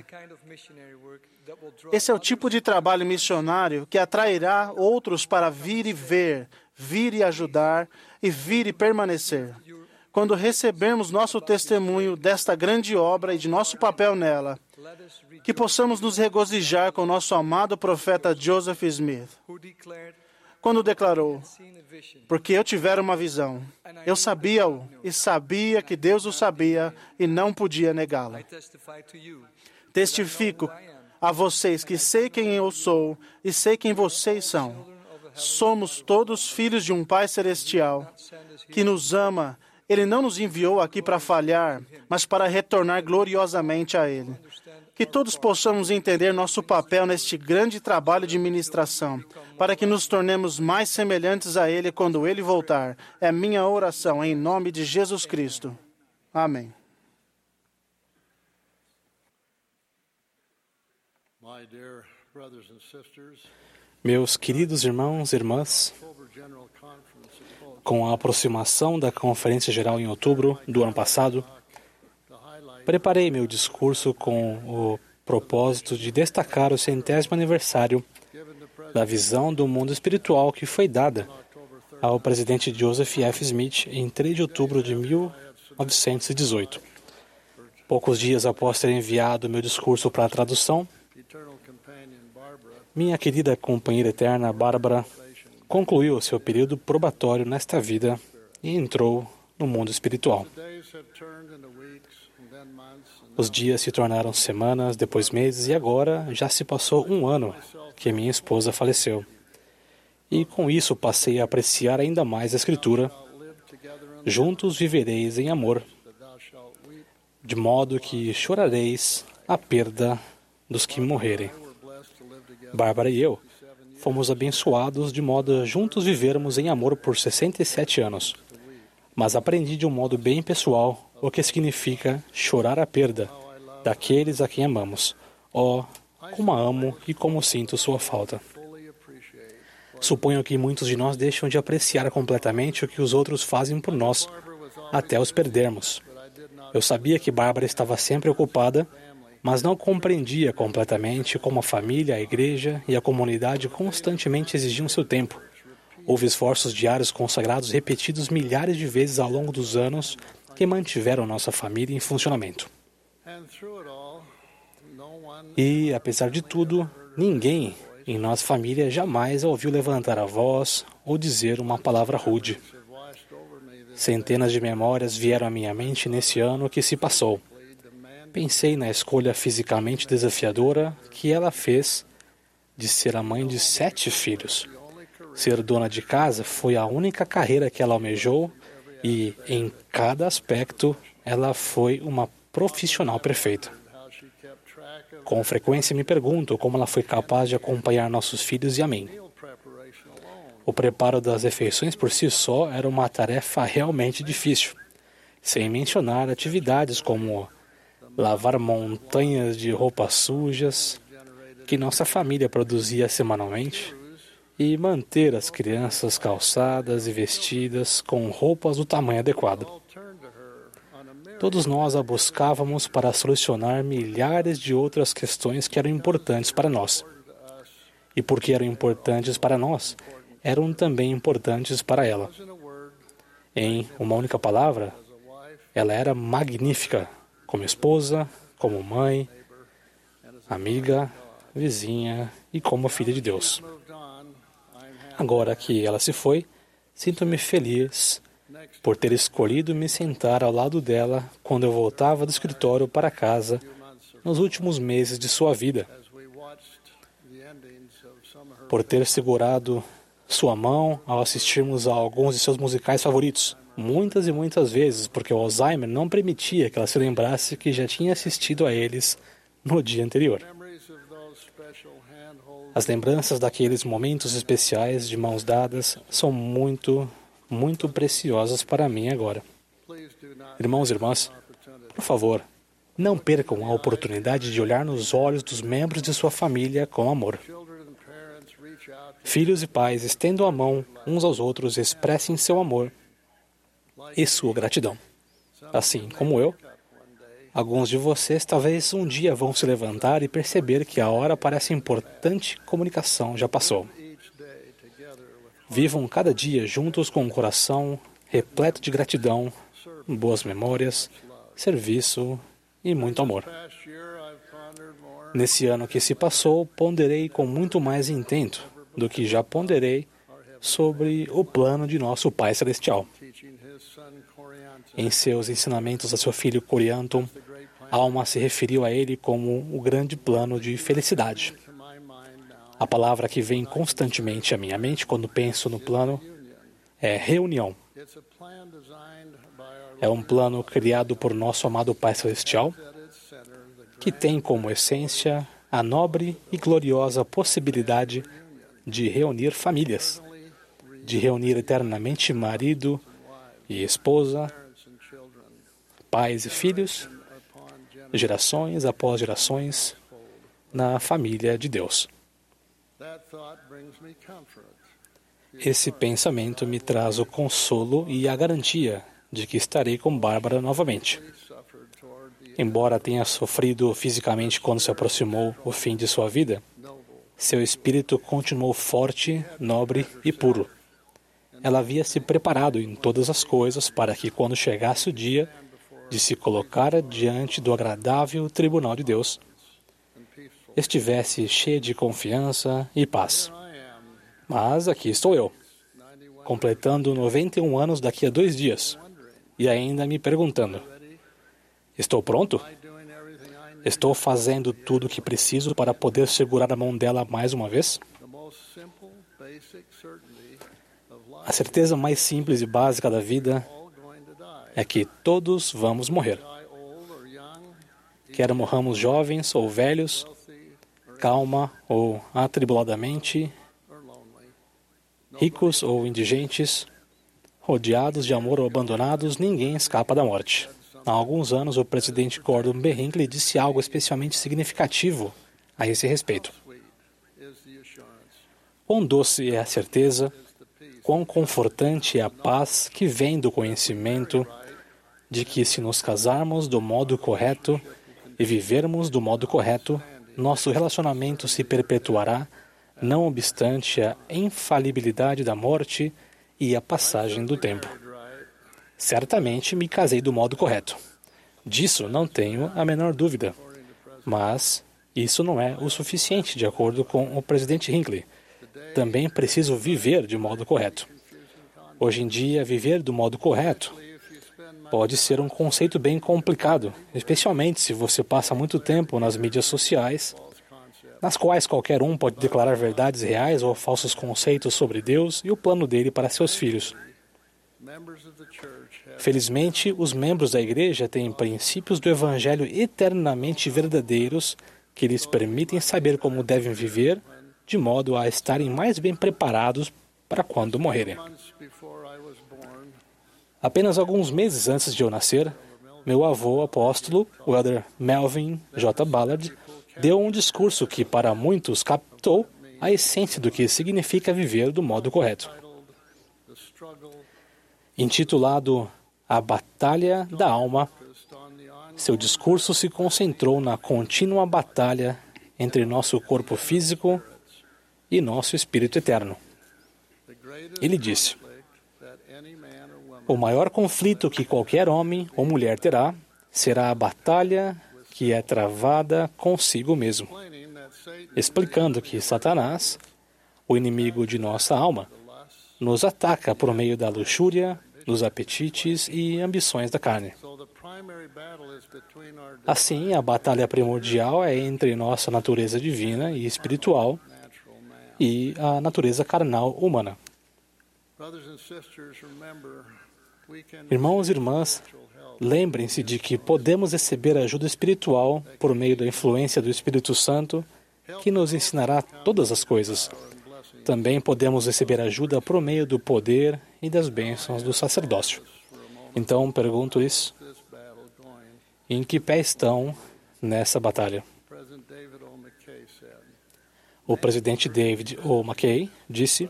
Esse é o tipo de trabalho missionário que atrairá outros para vir e ver, vir e ajudar e vir e permanecer. Quando recebermos nosso testemunho desta grande obra e de nosso papel nela, que possamos nos regozijar com nosso amado profeta Joseph Smith, quando declarou: Porque eu tivera uma visão, eu sabia-o e sabia que Deus o sabia e não podia negá-la. Testifico a vocês que sei quem eu sou e sei quem vocês são somos todos filhos de um Pai Celestial que nos ama. Ele não nos enviou aqui para falhar, mas para retornar gloriosamente a Ele. Que todos possamos entender nosso papel neste grande trabalho de ministração, para que nos tornemos mais semelhantes a Ele quando Ele voltar. É minha oração em nome de Jesus Cristo. Amém. My dear brothers and meus queridos irmãos e irmãs, com a aproximação da Conferência Geral em outubro do ano passado, preparei meu discurso com o propósito de destacar o centésimo aniversário da visão do mundo espiritual que foi dada ao presidente Joseph F. Smith em 3 de outubro de 1918. Poucos dias após ter enviado meu discurso para a tradução, minha querida companheira eterna, Bárbara, concluiu seu período probatório nesta vida e entrou no mundo espiritual. Os dias se tornaram semanas, depois meses, e agora já se passou um ano que minha esposa faleceu. E com isso passei a apreciar ainda mais a Escritura. Juntos vivereis em amor, de modo que chorareis a perda dos que morrerem. Bárbara e eu fomos abençoados de modo a juntos vivermos em amor por 67 anos. Mas aprendi de um modo bem pessoal o que significa chorar a perda daqueles a quem amamos. Oh, como a amo e como sinto sua falta. Suponho que muitos de nós deixam de apreciar completamente o que os outros fazem por nós, até os perdermos. Eu sabia que Bárbara estava sempre ocupada mas não compreendia completamente como a família, a igreja e a comunidade constantemente exigiam seu tempo. Houve esforços diários consagrados repetidos milhares de vezes ao longo dos anos que mantiveram nossa família em funcionamento. E, apesar de tudo, ninguém em nossa família jamais ouviu levantar a voz ou dizer uma palavra rude. Centenas de memórias vieram à minha mente nesse ano que se passou. Pensei na escolha fisicamente desafiadora que ela fez de ser a mãe de sete filhos. Ser dona de casa foi a única carreira que ela almejou e, em cada aspecto, ela foi uma profissional perfeita. Com frequência me pergunto como ela foi capaz de acompanhar nossos filhos e a mim. O preparo das refeições por si só era uma tarefa realmente difícil, sem mencionar atividades como lavar montanhas de roupas sujas que nossa família produzia semanalmente e manter as crianças calçadas e vestidas com roupas do tamanho adequado. Todos nós a buscávamos para solucionar milhares de outras questões que eram importantes para nós. E porque eram importantes para nós, eram também importantes para ela. Em uma única palavra, ela era magnífica como esposa, como mãe, amiga, vizinha e como filha de Deus. Agora que ela se foi, sinto-me feliz por ter escolhido me sentar ao lado dela quando eu voltava do escritório para casa nos últimos meses de sua vida. Por ter segurado sua mão ao assistirmos a alguns de seus musicais favoritos, muitas e muitas vezes, porque o Alzheimer não permitia que ela se lembrasse que já tinha assistido a eles no dia anterior. As lembranças daqueles momentos especiais de mãos dadas são muito, muito preciosas para mim agora. Irmãos e irmãs, por favor, não percam a oportunidade de olhar nos olhos dos membros de sua família com amor. Filhos e pais estendam a mão uns aos outros, expressem seu amor e sua gratidão. Assim como eu, Alguns de vocês talvez um dia vão se levantar e perceber que a hora para essa importante comunicação já passou. Vivam cada dia juntos com um coração repleto de gratidão, boas memórias, serviço e muito amor. Nesse ano que se passou, ponderei com muito mais intento do que já ponderei sobre o plano de nosso Pai Celestial. Em seus ensinamentos a seu filho Corianton, Alma se referiu a ele como o grande plano de felicidade. A palavra que vem constantemente à minha mente quando penso no plano é reunião. É um plano criado por nosso amado Pai Celestial, que tem como essência a nobre e gloriosa possibilidade de reunir famílias, de reunir eternamente marido e esposa, pais e filhos, gerações após gerações, na família de Deus. Esse pensamento me traz o consolo e a garantia de que estarei com Bárbara novamente. Embora tenha sofrido fisicamente quando se aproximou o fim de sua vida, seu espírito continuou forte, nobre e puro. Ela havia se preparado em todas as coisas para que, quando chegasse o dia de se colocar diante do agradável tribunal de Deus, estivesse cheia de confiança e paz. Mas aqui estou eu, completando 91 anos daqui a dois dias, e ainda me perguntando: estou pronto? Estou fazendo tudo o que preciso para poder segurar a mão dela mais uma vez? A certeza mais simples e básica da vida é que todos vamos morrer. Quer morramos jovens ou velhos, calma ou atribuladamente, ricos ou indigentes, rodeados de amor ou abandonados, ninguém escapa da morte. Há alguns anos, o presidente Gordon B. Hinckley disse algo especialmente significativo a esse respeito. Quão doce é a certeza, quão confortante é a paz que vem do conhecimento de que, se nos casarmos do modo correto e vivermos do modo correto, nosso relacionamento se perpetuará, não obstante a infalibilidade da morte e a passagem do tempo. Certamente me casei do modo correto. Disso não tenho a menor dúvida. Mas isso não é o suficiente, de acordo com o presidente Hinckley. Também preciso viver de modo correto. Hoje em dia, viver do modo correto pode ser um conceito bem complicado, especialmente se você passa muito tempo nas mídias sociais, nas quais qualquer um pode declarar verdades reais ou falsos conceitos sobre Deus e o plano dele para seus filhos. Felizmente, os membros da igreja têm princípios do evangelho eternamente verdadeiros que lhes permitem saber como devem viver, de modo a estarem mais bem preparados para quando morrerem. Apenas alguns meses antes de eu nascer, meu avô apóstolo, o elder Melvin J. Ballard, deu um discurso que para muitos captou a essência do que significa viver do modo correto. Intitulado A Batalha da Alma, seu discurso se concentrou na contínua batalha entre nosso corpo físico e nosso espírito eterno. Ele disse: O maior conflito que qualquer homem ou mulher terá será a batalha que é travada consigo mesmo, explicando que Satanás, o inimigo de nossa alma, nos ataca por meio da luxúria, dos apetites e ambições da carne. Assim, a batalha primordial é entre nossa natureza divina e espiritual e a natureza carnal humana. Irmãos e irmãs, lembrem-se de que podemos receber ajuda espiritual por meio da influência do Espírito Santo, que nos ensinará todas as coisas. Também podemos receber ajuda por meio do poder e das bênçãos do sacerdócio. Então, pergunto isso: em que pé estão nessa batalha? O presidente David O. McKay disse: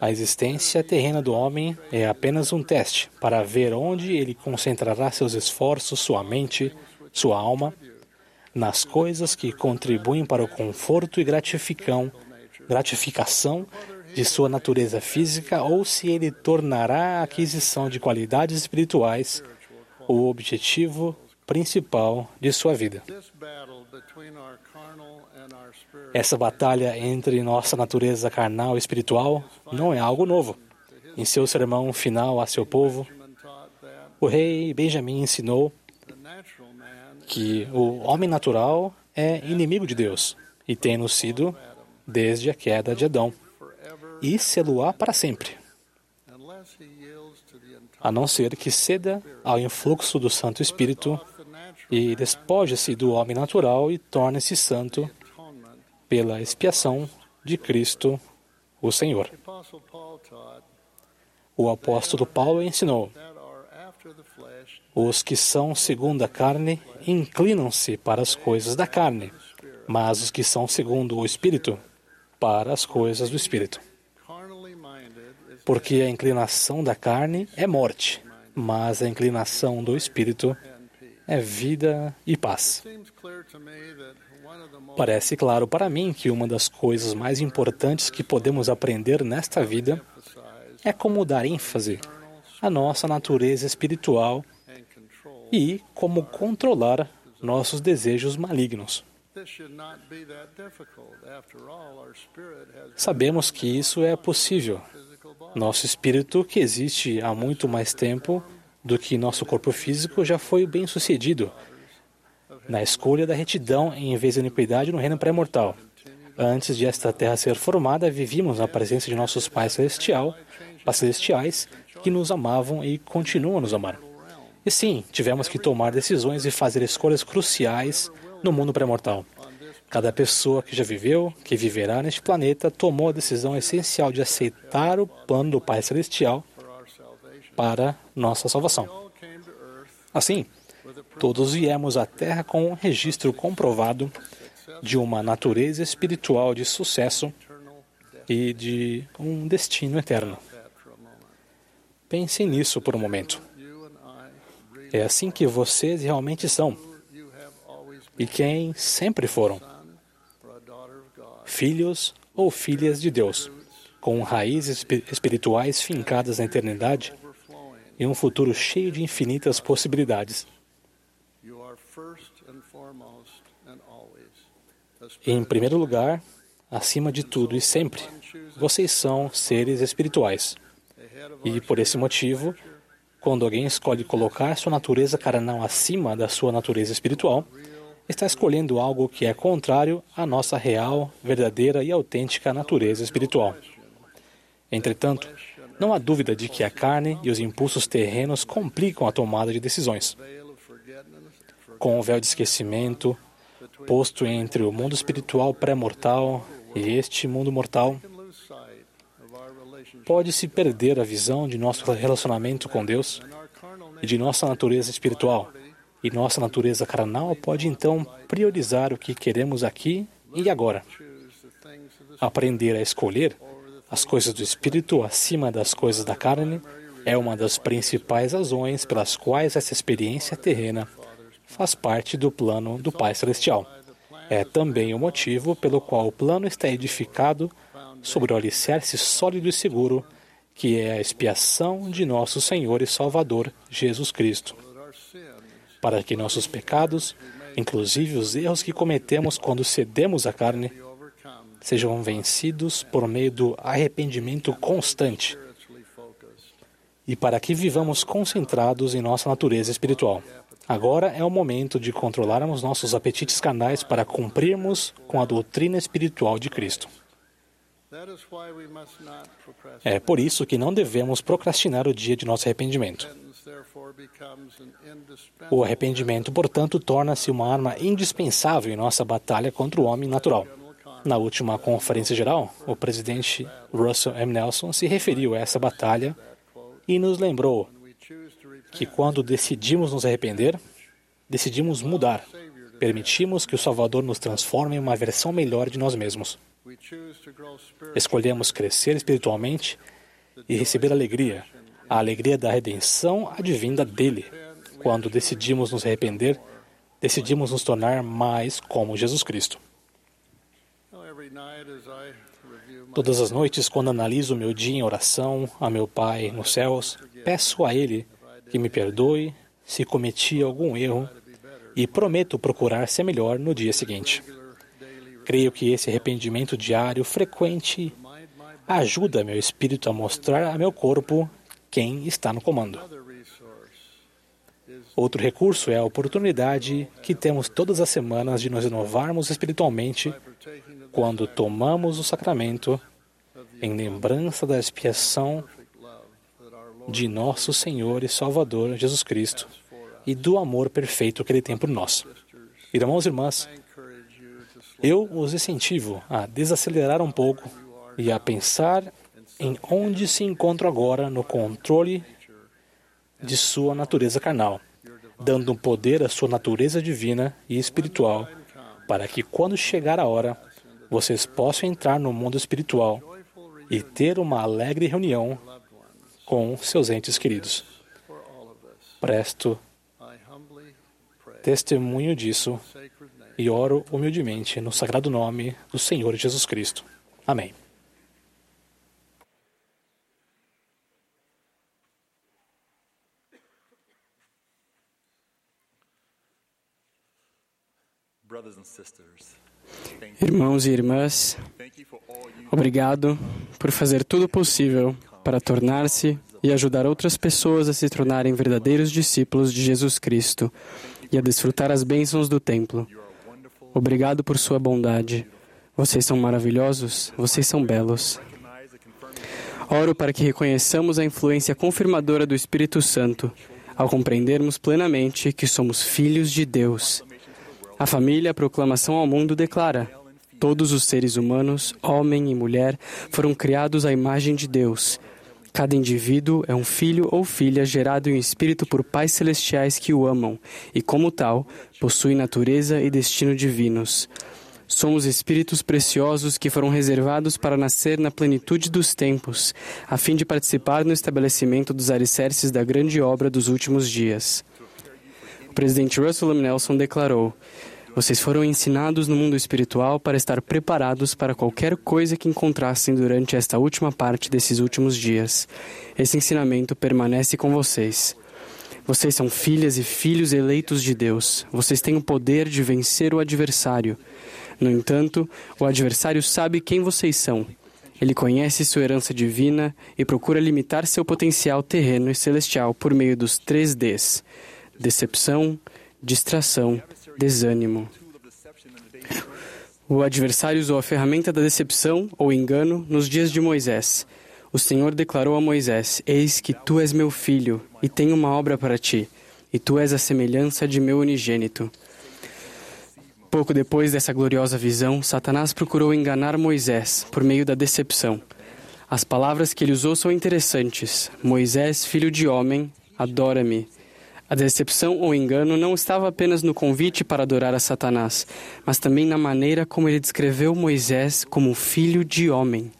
a existência terrena do homem é apenas um teste para ver onde ele concentrará seus esforços, sua mente, sua alma, nas coisas que contribuem para o conforto e gratificação, gratificação de sua natureza física ou se ele tornará a aquisição de qualidades espirituais o objetivo principal de sua vida. Essa batalha entre nossa natureza carnal e espiritual não é algo novo. Em seu sermão final a seu povo, o rei Benjamim ensinou que o homem natural é inimigo de Deus e tem-no sido desde a queda de Adão e sê-lo-á para sempre, a não ser que ceda ao influxo do Santo Espírito e despoje-se do homem natural e torne-se santo pela expiação de Cristo, o Senhor. O apóstolo Paulo ensinou: os que são segundo a carne inclinam-se para as coisas da carne, mas os que são segundo o Espírito, para as coisas do Espírito. Porque a inclinação da carne é morte, mas a inclinação do Espírito é vida e paz. Parece claro para mim que uma das coisas mais importantes que podemos aprender nesta vida é como dar ênfase à nossa natureza espiritual e como controlar nossos desejos malignos. Sabemos que isso é possível. Nosso espírito, que existe há muito mais tempo do que nosso corpo físico, já foi bem sucedido na escolha da retidão em vez da iniquidade no reino pré-mortal. Antes de esta terra ser formada, vivíamos na presença de nossos pais celestial, pais celestiais que nos amavam e continuam a nos amar. E sim, tivemos que tomar decisões e fazer escolhas cruciais no mundo pré-mortal. Cada pessoa que já viveu, que viverá neste planeta, tomou a decisão essencial de aceitar o plano do Pai Celestial para nossa salvação. Assim, Todos viemos à Terra com um registro comprovado de uma natureza espiritual de sucesso e de um destino eterno. Pensem nisso por um momento. É assim que vocês realmente são e quem sempre foram. Filhos ou filhas de Deus, com raízes espirituais fincadas na eternidade e um futuro cheio de infinitas possibilidades. Em primeiro lugar, acima de tudo e sempre, vocês são seres espirituais. E por esse motivo, quando alguém escolhe colocar sua natureza carnal acima da sua natureza espiritual, está escolhendo algo que é contrário à nossa real, verdadeira e autêntica natureza espiritual. Entretanto, não há dúvida de que a carne e os impulsos terrenos complicam a tomada de decisões. Com o véu de esquecimento, posto entre o mundo espiritual pré-mortal e este mundo mortal, pode-se perder a visão de nosso relacionamento com Deus e de nossa natureza espiritual. E nossa natureza carnal pode então priorizar o que queremos aqui e agora. Aprender a escolher as coisas do espírito acima das coisas da carne é uma das principais razões pelas quais essa experiência terrena faz parte do plano do Pai Celestial. É também o motivo pelo qual o plano está edificado sobre o alicerce sólido e seguro, que é a expiação de nosso Senhor e Salvador Jesus Cristo, para que nossos pecados, inclusive os erros que cometemos quando cedemos à carne, sejam vencidos por meio do arrependimento constante e para que vivamos concentrados em nossa natureza espiritual. Agora é o momento de controlarmos nossos apetites carnais para cumprirmos com a doutrina espiritual de Cristo. É por isso que não devemos procrastinar o dia de nosso arrependimento. O arrependimento, portanto, torna-se uma arma indispensável em nossa batalha contra o homem natural. Na última conferência geral, o presidente Russell M. Nelson se referiu a essa batalha e nos lembrou que quando decidimos nos arrepender, decidimos mudar. Permitimos que o Salvador nos transforme em uma versão melhor de nós mesmos. Escolhemos crescer espiritualmente e receber alegria, a alegria da redenção advinda dele. Quando decidimos nos arrepender, decidimos nos tornar mais como Jesus Cristo. Todas as noites, quando analiso meu dia em oração a meu Pai nos céus, peço a Ele que me perdoe se cometi algum erro e prometo procurar ser melhor no dia seguinte. Creio que esse arrependimento diário frequente ajuda meu espírito a mostrar a meu corpo quem está no comando. Outro recurso é a oportunidade que temos todas as semanas de nos renovarmos espiritualmente quando tomamos o sacramento em lembrança da expiação de nosso Senhor e Salvador Jesus Cristo e do amor perfeito que Ele tem por nós. Irmãos e irmãs, eu os incentivo a desacelerar um pouco e a pensar em onde se encontra agora no controle de sua natureza carnal, dando poder à sua natureza divina e espiritual, para que quando chegar a hora, vocês possam entrar no mundo espiritual e ter uma alegre reunião com seus entes queridos. Presto testemunho disso e oro humildemente no sagrado nome do Senhor Jesus Cristo. Amém. Irmãos e irmãs, obrigado por fazer tudo possível para tornar-se e ajudar outras pessoas a se tornarem verdadeiros discípulos de Jesus Cristo e a desfrutar as bênçãos do templo. Obrigado por sua bondade. Vocês são maravilhosos, vocês são belos. Oro para que reconheçamos a influência confirmadora do Espírito Santo ao compreendermos plenamente que somos filhos de Deus a família, a proclamação ao mundo declara: todos os seres humanos, homem e mulher, foram criados à imagem de Deus. Cada indivíduo é um filho ou filha gerado em espírito por pais celestiais que o amam e, como tal, possui natureza e destino divinos. Somos espíritos preciosos que foram reservados para nascer na plenitude dos tempos, a fim de participar no estabelecimento dos alicerces da grande obra dos últimos dias. O presidente Russell M. Nelson declarou: vocês foram ensinados no mundo espiritual para estar preparados para qualquer coisa que encontrassem durante esta última parte desses últimos dias. Esse ensinamento permanece com vocês. Vocês são filhas e filhos eleitos de Deus. Vocês têm o poder de vencer o adversário. No entanto, o adversário sabe quem vocês são. Ele conhece sua herança divina e procura limitar seu potencial terreno e celestial por meio dos três Ds: decepção, distração desânimo. O adversário usou a ferramenta da decepção ou engano nos dias de Moisés. O Senhor declarou a Moisés: Eis que tu és meu filho, e tenho uma obra para ti, e tu és a semelhança de meu unigênito. Pouco depois dessa gloriosa visão, Satanás procurou enganar Moisés por meio da decepção. As palavras que ele usou são interessantes. Moisés, filho de homem, adora-me. A decepção ou engano não estava apenas no convite para adorar a Satanás, mas também na maneira como ele descreveu Moisés como filho de homem.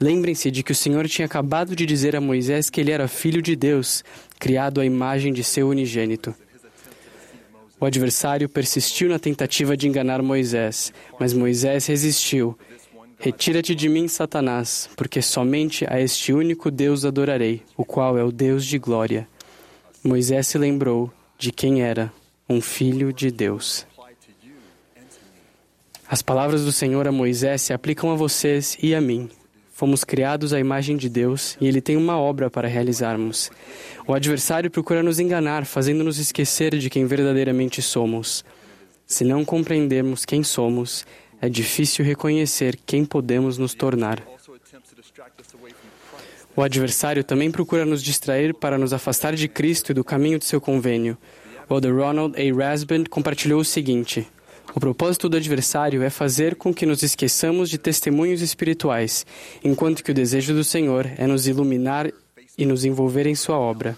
Lembrem-se de que o Senhor tinha acabado de dizer a Moisés que ele era filho de Deus, criado à imagem de seu unigênito. O adversário persistiu na tentativa de enganar Moisés, mas Moisés resistiu. Retira-te de mim, Satanás, porque somente a este único Deus adorarei, o qual é o Deus de glória. Moisés se lembrou de quem era, um filho de Deus. As palavras do Senhor a Moisés se aplicam a vocês e a mim. Fomos criados à imagem de Deus e Ele tem uma obra para realizarmos. O adversário procura nos enganar, fazendo-nos esquecer de quem verdadeiramente somos. Se não compreendermos quem somos, é difícil reconhecer quem podemos nos tornar. O adversário também procura nos distrair para nos afastar de Cristo e do caminho de seu convênio. O Elder Ronald A. Rasband compartilhou o seguinte: O propósito do adversário é fazer com que nos esqueçamos de testemunhos espirituais, enquanto que o desejo do Senhor é nos iluminar e nos envolver em sua obra.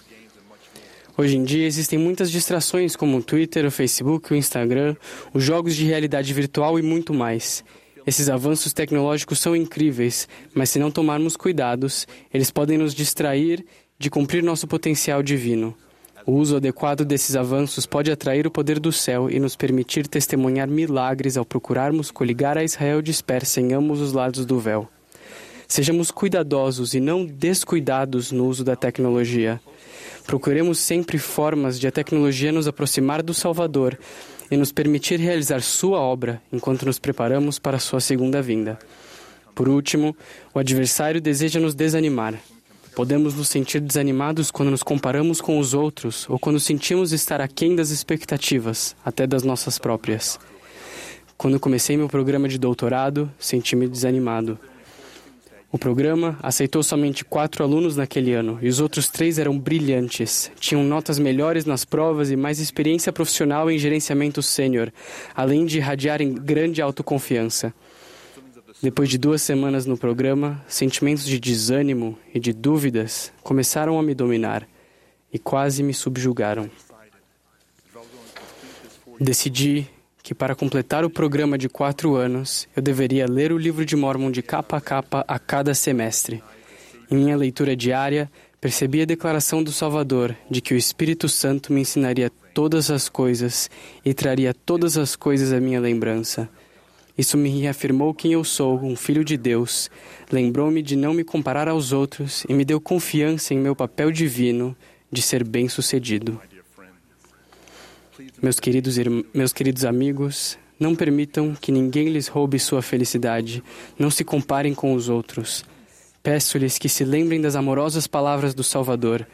Hoje em dia existem muitas distrações como o Twitter, o Facebook, o Instagram, os jogos de realidade virtual e muito mais. Esses avanços tecnológicos são incríveis, mas se não tomarmos cuidados, eles podem nos distrair de cumprir nosso potencial divino. O uso adequado desses avanços pode atrair o poder do céu e nos permitir testemunhar milagres ao procurarmos coligar a Israel dispersa em ambos os lados do véu. Sejamos cuidadosos e não descuidados no uso da tecnologia. Procuremos sempre formas de a tecnologia nos aproximar do Salvador e nos permitir realizar Sua obra enquanto nos preparamos para Sua segunda vinda. Por último, o adversário deseja nos desanimar. Podemos nos sentir desanimados quando nos comparamos com os outros ou quando sentimos estar aquém das expectativas, até das nossas próprias. Quando comecei meu programa de doutorado, senti-me desanimado. O programa aceitou somente quatro alunos naquele ano e os outros três eram brilhantes. Tinham notas melhores nas provas e mais experiência profissional em gerenciamento sênior, além de irradiarem grande autoconfiança. Depois de duas semanas no programa, sentimentos de desânimo e de dúvidas começaram a me dominar e quase me subjugaram. Decidi que, para completar o programa de quatro anos, eu deveria ler o livro de Mormon de capa a capa a cada semestre. Em minha leitura diária, percebi a declaração do Salvador de que o Espírito Santo me ensinaria todas as coisas e traria todas as coisas à minha lembrança. Isso me reafirmou quem eu sou, um filho de Deus, lembrou-me de não me comparar aos outros e me deu confiança em meu papel divino de ser bem-sucedido. Meus queridos, meus queridos amigos, não permitam que ninguém lhes roube sua felicidade. Não se comparem com os outros. Peço-lhes que se lembrem das amorosas palavras do Salvador: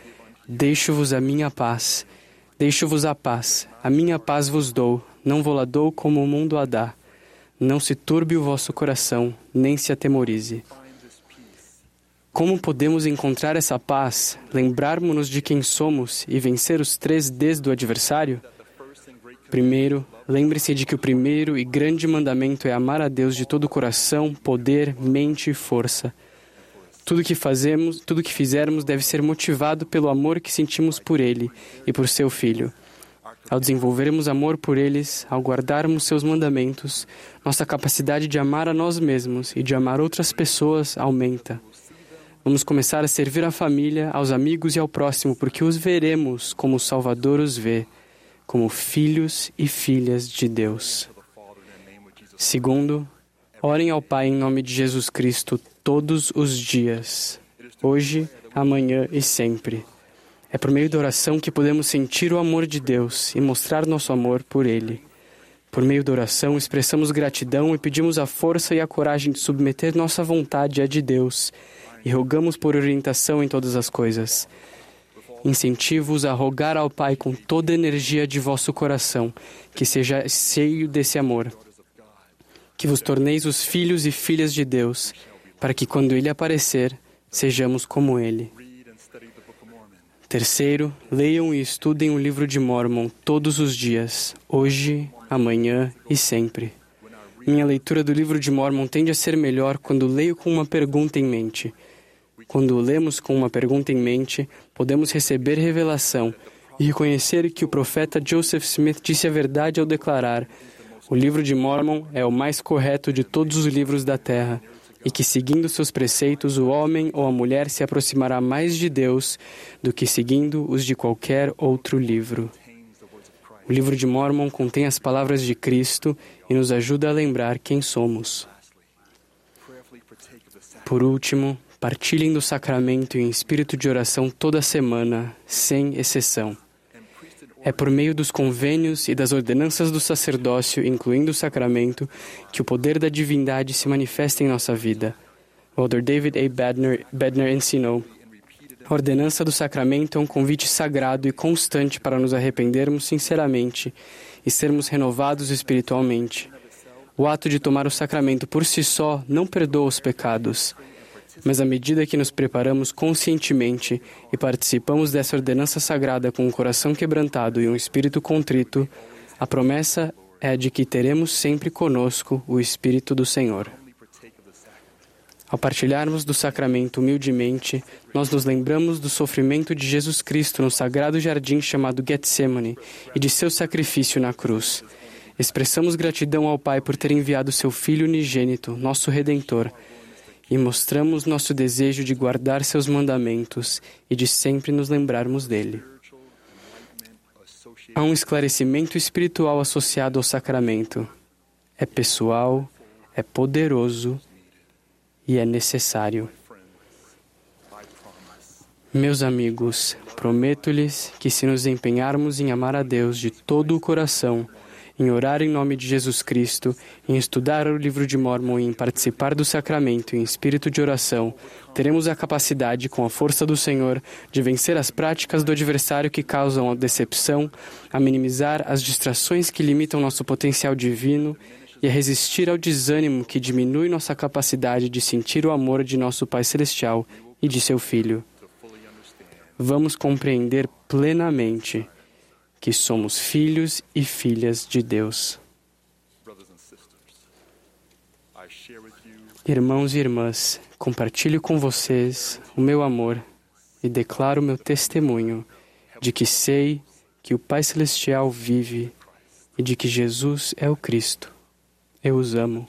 Deixo-vos a minha paz. Deixo-vos a paz. A minha paz vos dou. Não vou-la dou como o mundo a dá. Não se turbe o vosso coração, nem se atemorize. Como podemos encontrar essa paz, lembrarmos-nos de quem somos e vencer os três Ds do adversário? Primeiro, lembre-se de que o primeiro e grande mandamento é amar a Deus de todo o coração, poder, mente e força. Tudo que fazemos, tudo que fizermos deve ser motivado pelo amor que sentimos por ele e por seu filho. Ao desenvolvermos amor por eles, ao guardarmos seus mandamentos, nossa capacidade de amar a nós mesmos e de amar outras pessoas aumenta. Vamos começar a servir a família, aos amigos e ao próximo, porque os veremos como o Salvador os vê como filhos e filhas de Deus. Segundo, orem ao Pai em nome de Jesus Cristo todos os dias, hoje, amanhã e sempre. É por meio da oração que podemos sentir o amor de Deus e mostrar nosso amor por Ele. Por meio da oração, expressamos gratidão e pedimos a força e a coragem de submeter nossa vontade à de Deus e rogamos por orientação em todas as coisas. Incentivo-os a rogar ao Pai com toda a energia de vosso coração, que seja cheio desse amor. Que vos torneis os filhos e filhas de Deus, para que quando Ele aparecer, sejamos como Ele. Terceiro, leiam e estudem o livro de Mormon todos os dias, hoje, amanhã e sempre. Minha leitura do livro de Mormon tende a ser melhor quando leio com uma pergunta em mente. Quando lemos com uma pergunta em mente, podemos receber revelação e reconhecer que o profeta Joseph Smith disse a verdade ao declarar: o livro de Mormon é o mais correto de todos os livros da terra, e que seguindo seus preceitos o homem ou a mulher se aproximará mais de Deus do que seguindo os de qualquer outro livro. O livro de Mormon contém as palavras de Cristo e nos ajuda a lembrar quem somos. Por último, partilhem do sacramento em espírito de oração toda semana, sem exceção. É por meio dos convênios e das ordenanças do sacerdócio, incluindo o sacramento, que o poder da divindade se manifesta em nossa vida. O Elder David A. Bedner, Bedner ensinou. A ordenança do sacramento é um convite sagrado e constante para nos arrependermos sinceramente e sermos renovados espiritualmente. O ato de tomar o sacramento por si só não perdoa os pecados, mas à medida que nos preparamos conscientemente e participamos dessa ordenança sagrada com um coração quebrantado e um espírito contrito, a promessa é de que teremos sempre conosco o Espírito do Senhor. Ao partilharmos do sacramento humildemente, nós nos lembramos do sofrimento de Jesus Cristo no sagrado jardim chamado Getsemane e de seu sacrifício na cruz. Expressamos gratidão ao Pai por ter enviado seu Filho unigênito, nosso Redentor, e mostramos nosso desejo de guardar seus mandamentos e de sempre nos lembrarmos dele. Há um esclarecimento espiritual associado ao sacramento. É pessoal, é poderoso e é necessário. Meus amigos, prometo-lhes que se nos empenharmos em amar a Deus de todo o coração, em orar em nome de Jesus Cristo, em estudar o livro de Mormon e em participar do sacramento em espírito de oração, teremos a capacidade, com a força do Senhor, de vencer as práticas do adversário que causam a decepção, a minimizar as distrações que limitam nosso potencial divino e a resistir ao desânimo que diminui nossa capacidade de sentir o amor de nosso Pai Celestial e de seu Filho. Vamos compreender plenamente que somos filhos e filhas de Deus. Irmãos e irmãs, compartilho com vocês o meu amor e declaro meu testemunho de que sei que o Pai Celestial vive e de que Jesus é o Cristo. Eu os amo.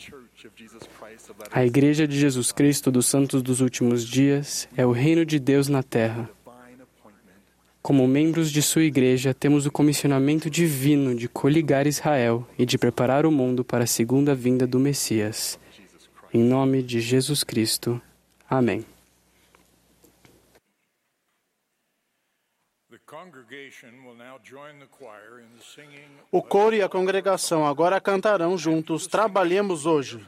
A Igreja de Jesus Cristo dos Santos dos Últimos Dias é o reino de Deus na terra. Como membros de sua igreja, temos o comissionamento divino de coligar Israel e de preparar o mundo para a segunda vinda do Messias. Em nome de Jesus Cristo. Amém. O coro e a congregação agora cantarão juntos Trabalhemos Hoje.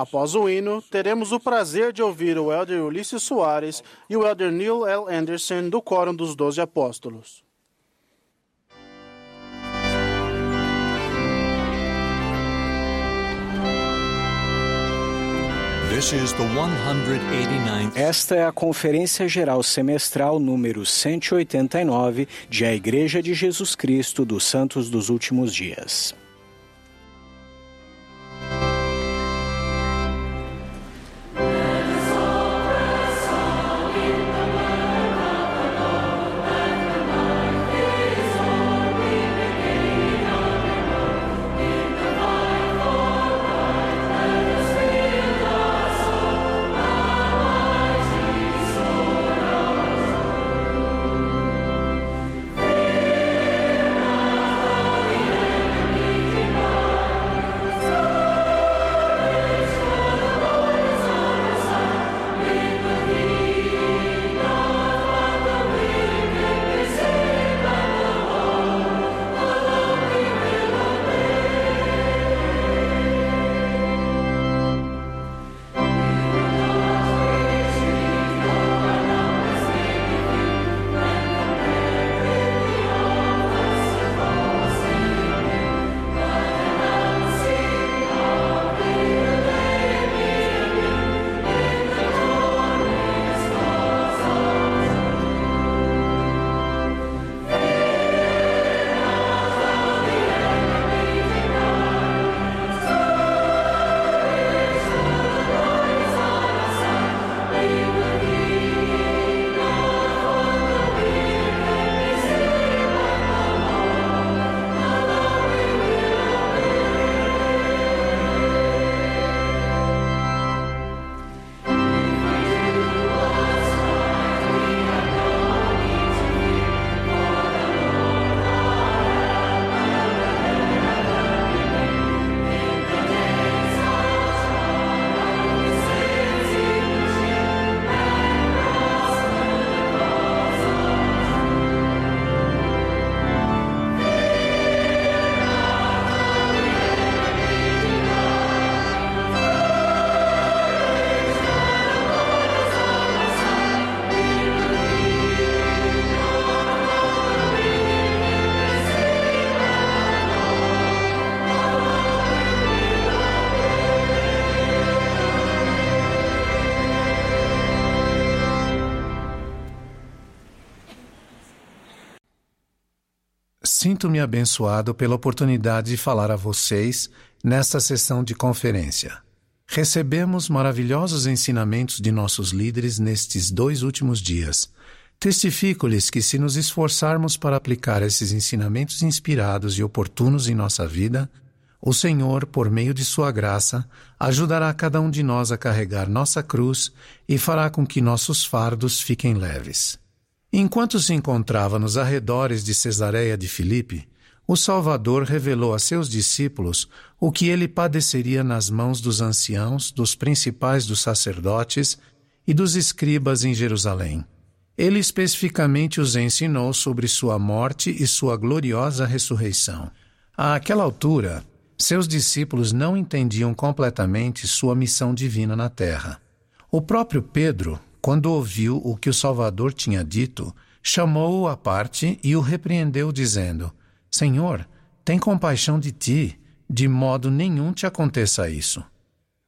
Após o hino, teremos o prazer de ouvir o Elder Ulisses Soares e o Elder Neil L. Anderson do Quórum dos Doze Apóstolos. Esta é a Conferência Geral Semestral número 189 de A Igreja de Jesus Cristo dos Santos dos Últimos Dias. Sinto-me abençoado pela oportunidade de falar a vocês nesta sessão de conferência. Recebemos maravilhosos ensinamentos de nossos líderes nestes dois últimos dias. Testifico-lhes que, se nos esforçarmos para aplicar esses ensinamentos inspirados e oportunos em nossa vida, o Senhor, por meio de Sua graça, ajudará cada um de nós a carregar nossa cruz e fará com que nossos fardos fiquem leves. Enquanto se encontrava nos arredores de Cesareia de Filipe, o Salvador revelou a seus discípulos o que ele padeceria nas mãos dos anciãos, dos principais dos sacerdotes e dos escribas em Jerusalém. Ele especificamente os ensinou sobre sua morte e sua gloriosa ressurreição. Àquela altura, seus discípulos não entendiam completamente sua missão divina na terra. O próprio Pedro, quando ouviu o que o Salvador tinha dito, chamou-o à parte e o repreendeu, dizendo: Senhor, tem compaixão de ti, de modo nenhum te aconteça isso.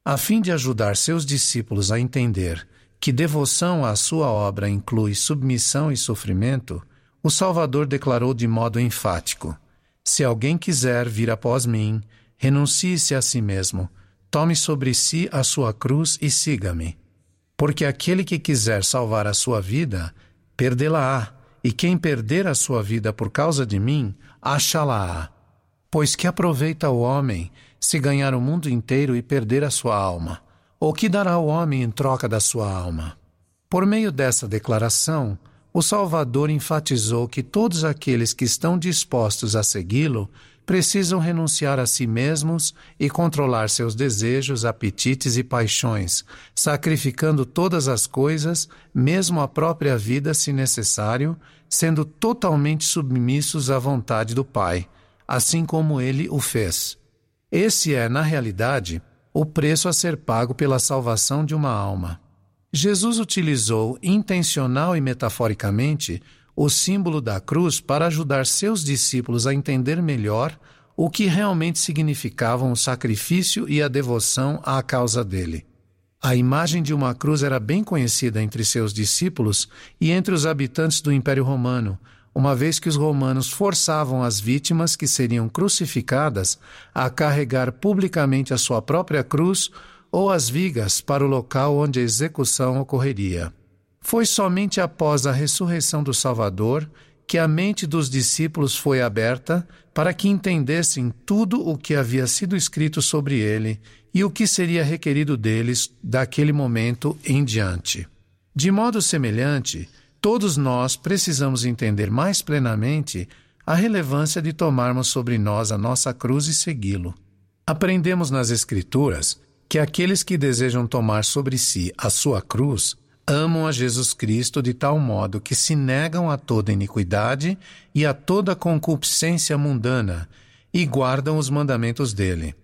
A fim de ajudar seus discípulos a entender que devoção à sua obra inclui submissão e sofrimento, o Salvador declarou de modo enfático: Se alguém quiser vir após mim, renuncie-se a si mesmo, tome sobre si a sua cruz e siga-me. Porque aquele que quiser salvar a sua vida, perdê-la-á, e quem perder a sua vida por causa de mim, achá-la-á. Pois que aproveita o homem se ganhar o mundo inteiro e perder a sua alma? Ou que dará o homem em troca da sua alma? Por meio dessa declaração, o Salvador enfatizou que todos aqueles que estão dispostos a segui-lo precisam renunciar a si mesmos e controlar seus desejos, apetites e paixões, sacrificando todas as coisas, mesmo a própria vida, se necessário, sendo totalmente submissos à vontade do Pai, assim como ele o fez. Esse é, na realidade, o preço a ser pago pela salvação de uma alma. Jesus utilizou intencional e metaforicamente o símbolo da cruz para ajudar seus discípulos a entender melhor o que realmente significavam o sacrifício e a devoção à causa dele. A imagem de uma cruz era bem conhecida entre seus discípulos e entre os habitantes do Império Romano, uma vez que os romanos forçavam as vítimas que seriam crucificadas a carregar publicamente a sua própria cruz ou as vigas para o local onde a execução ocorreria. Foi somente após a ressurreição do Salvador que a mente dos discípulos foi aberta para que entendessem tudo o que havia sido escrito sobre ele e o que seria requerido deles daquele momento em diante. De modo semelhante, todos nós precisamos entender mais plenamente a relevância de tomarmos sobre nós a nossa cruz e segui-lo. Aprendemos nas Escrituras que aqueles que desejam tomar sobre si a sua cruz amam a Jesus Cristo de tal modo que se negam a toda iniquidade e a toda concupiscência mundana e guardam os mandamentos dele.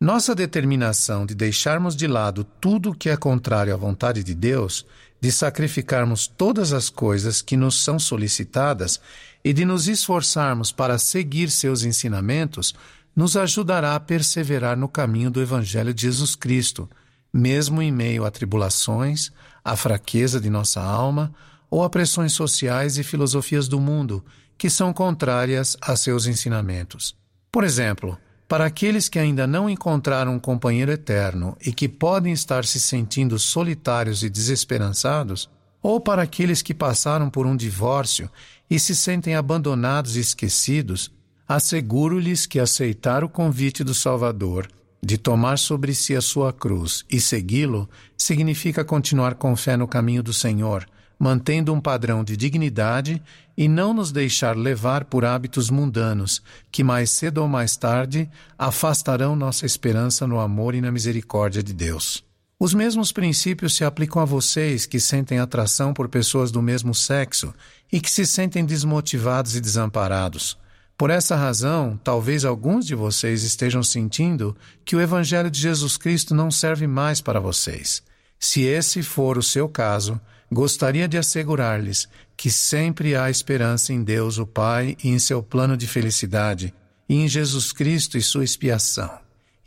Nossa determinação de deixarmos de lado tudo o que é contrário à vontade de Deus, de sacrificarmos todas as coisas que nos são solicitadas e de nos esforçarmos para seguir seus ensinamentos, nos ajudará a perseverar no caminho do Evangelho de Jesus Cristo, mesmo em meio a tribulações, a fraqueza de nossa alma ou a pressões sociais e filosofias do mundo que são contrárias a seus ensinamentos. Por exemplo, para aqueles que ainda não encontraram um companheiro eterno e que podem estar se sentindo solitários e desesperançados, ou para aqueles que passaram por um divórcio e se sentem abandonados e esquecidos, asseguro-lhes que aceitar o convite do Salvador de tomar sobre si a sua cruz e segui-lo significa continuar com fé no caminho do Senhor, mantendo um padrão de dignidade e não nos deixar levar por hábitos mundanos que mais cedo ou mais tarde afastarão nossa esperança no amor e na misericórdia de Deus. Os mesmos princípios se aplicam a vocês que sentem atração por pessoas do mesmo sexo e que se sentem desmotivados e desamparados. Por essa razão, talvez alguns de vocês estejam sentindo que o Evangelho de Jesus Cristo não serve mais para vocês. Se esse for o seu caso, gostaria de assegurar-lhes que sempre há esperança em Deus o Pai e em seu plano de felicidade, e em Jesus Cristo e sua expiação,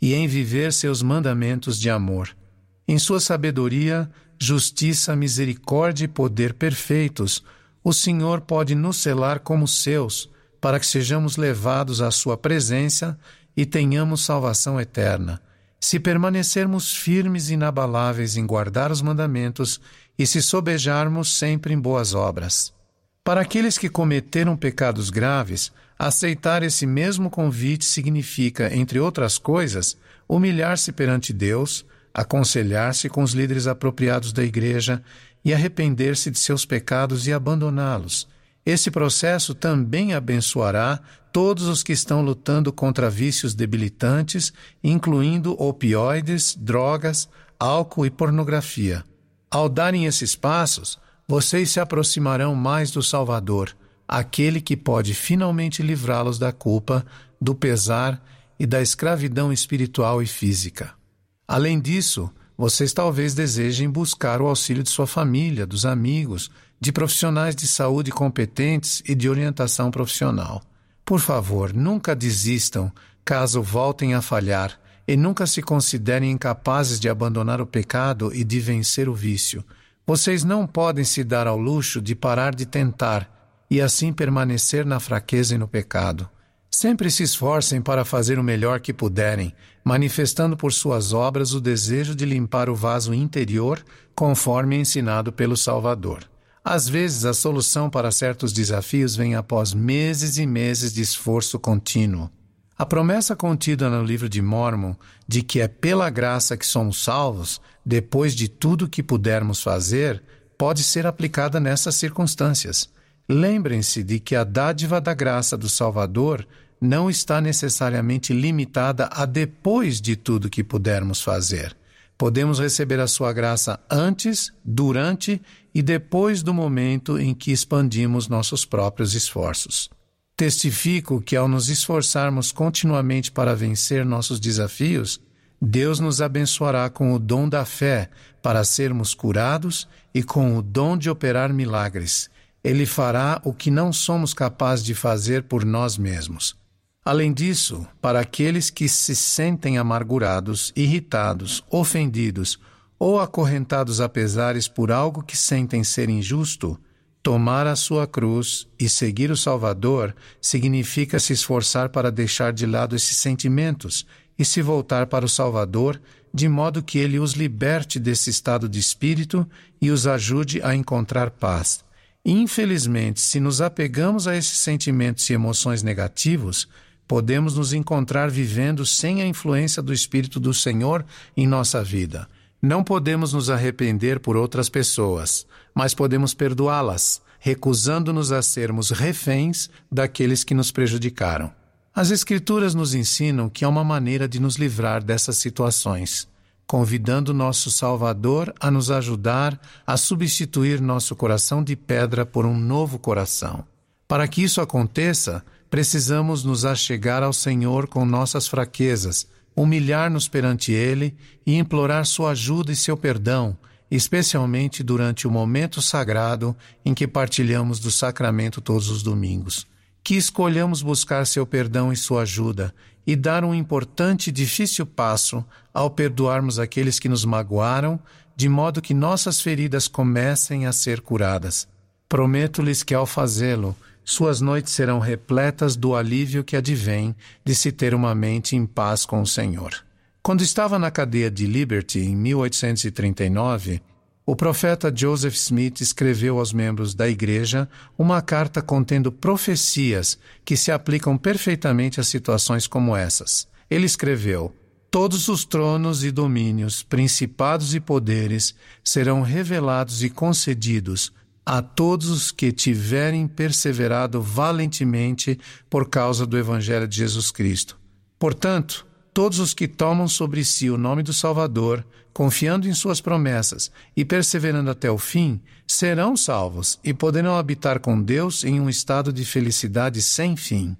e em viver seus mandamentos de amor. Em sua sabedoria, justiça, misericórdia e poder perfeitos, o Senhor pode nos selar como seus para que sejamos levados à Sua presença e tenhamos salvação eterna, se permanecermos firmes e inabaláveis em guardar os mandamentos e se sobejarmos sempre em boas obras. Para aqueles que cometeram pecados graves, aceitar esse mesmo convite significa, entre outras coisas, humilhar-se perante Deus, aconselhar-se com os líderes apropriados da Igreja e arrepender-se de seus pecados e abandoná-los. Esse processo também abençoará todos os que estão lutando contra vícios debilitantes, incluindo opioides, drogas, álcool e pornografia. Ao darem esses passos, vocês se aproximarão mais do Salvador, aquele que pode finalmente livrá-los da culpa, do pesar e da escravidão espiritual e física. Além disso, vocês talvez desejem buscar o auxílio de sua família, dos amigos, de profissionais de saúde competentes e de orientação profissional. Por favor, nunca desistam caso voltem a falhar e nunca se considerem incapazes de abandonar o pecado e de vencer o vício. Vocês não podem se dar ao luxo de parar de tentar e assim permanecer na fraqueza e no pecado. Sempre se esforcem para fazer o melhor que puderem, manifestando por suas obras o desejo de limpar o vaso interior, conforme ensinado pelo Salvador. Às vezes, a solução para certos desafios vem após meses e meses de esforço contínuo. A promessa contida no livro de Mormon de que é pela graça que somos salvos, depois de tudo que pudermos fazer, pode ser aplicada nessas circunstâncias. Lembrem-se de que a dádiva da graça do Salvador não está necessariamente limitada a depois de tudo que pudermos fazer. Podemos receber a sua graça antes, durante e depois do momento em que expandimos nossos próprios esforços. Testifico que, ao nos esforçarmos continuamente para vencer nossos desafios, Deus nos abençoará com o dom da fé para sermos curados e com o dom de operar milagres. Ele fará o que não somos capazes de fazer por nós mesmos. Além disso, para aqueles que se sentem amargurados, irritados, ofendidos ou acorrentados a pesares por algo que sentem ser injusto, tomar a sua cruz e seguir o Salvador significa se esforçar para deixar de lado esses sentimentos e se voltar para o Salvador, de modo que ele os liberte desse estado de espírito e os ajude a encontrar paz. Infelizmente, se nos apegamos a esses sentimentos e emoções negativos, podemos nos encontrar vivendo sem a influência do Espírito do Senhor em nossa vida. Não podemos nos arrepender por outras pessoas, mas podemos perdoá-las, recusando-nos a sermos reféns daqueles que nos prejudicaram. As Escrituras nos ensinam que há uma maneira de nos livrar dessas situações, convidando nosso Salvador a nos ajudar a substituir nosso coração de pedra por um novo coração. Para que isso aconteça, precisamos nos achegar ao Senhor com nossas fraquezas, humilhar-nos perante Ele e implorar Sua ajuda e seu perdão, especialmente durante o momento sagrado em que partilhamos do sacramento todos os domingos. Que escolhamos buscar seu perdão e sua ajuda e dar um importante e difícil passo ao perdoarmos aqueles que nos magoaram, de modo que nossas feridas comecem a ser curadas. Prometo-lhes que ao fazê-lo, suas noites serão repletas do alívio que advém de se ter uma mente em paz com o Senhor. Quando estava na cadeia de Liberty, em 1839, o profeta Joseph Smith escreveu aos membros da igreja uma carta contendo profecias que se aplicam perfeitamente a situações como essas. Ele escreveu: Todos os tronos e domínios, principados e poderes serão revelados e concedidos a todos os que tiverem perseverado valentemente por causa do Evangelho de Jesus Cristo. Portanto, todos os que tomam sobre si o nome do Salvador, confiando em suas promessas e perseverando até o fim, serão salvos e poderão habitar com Deus em um estado de felicidade sem fim.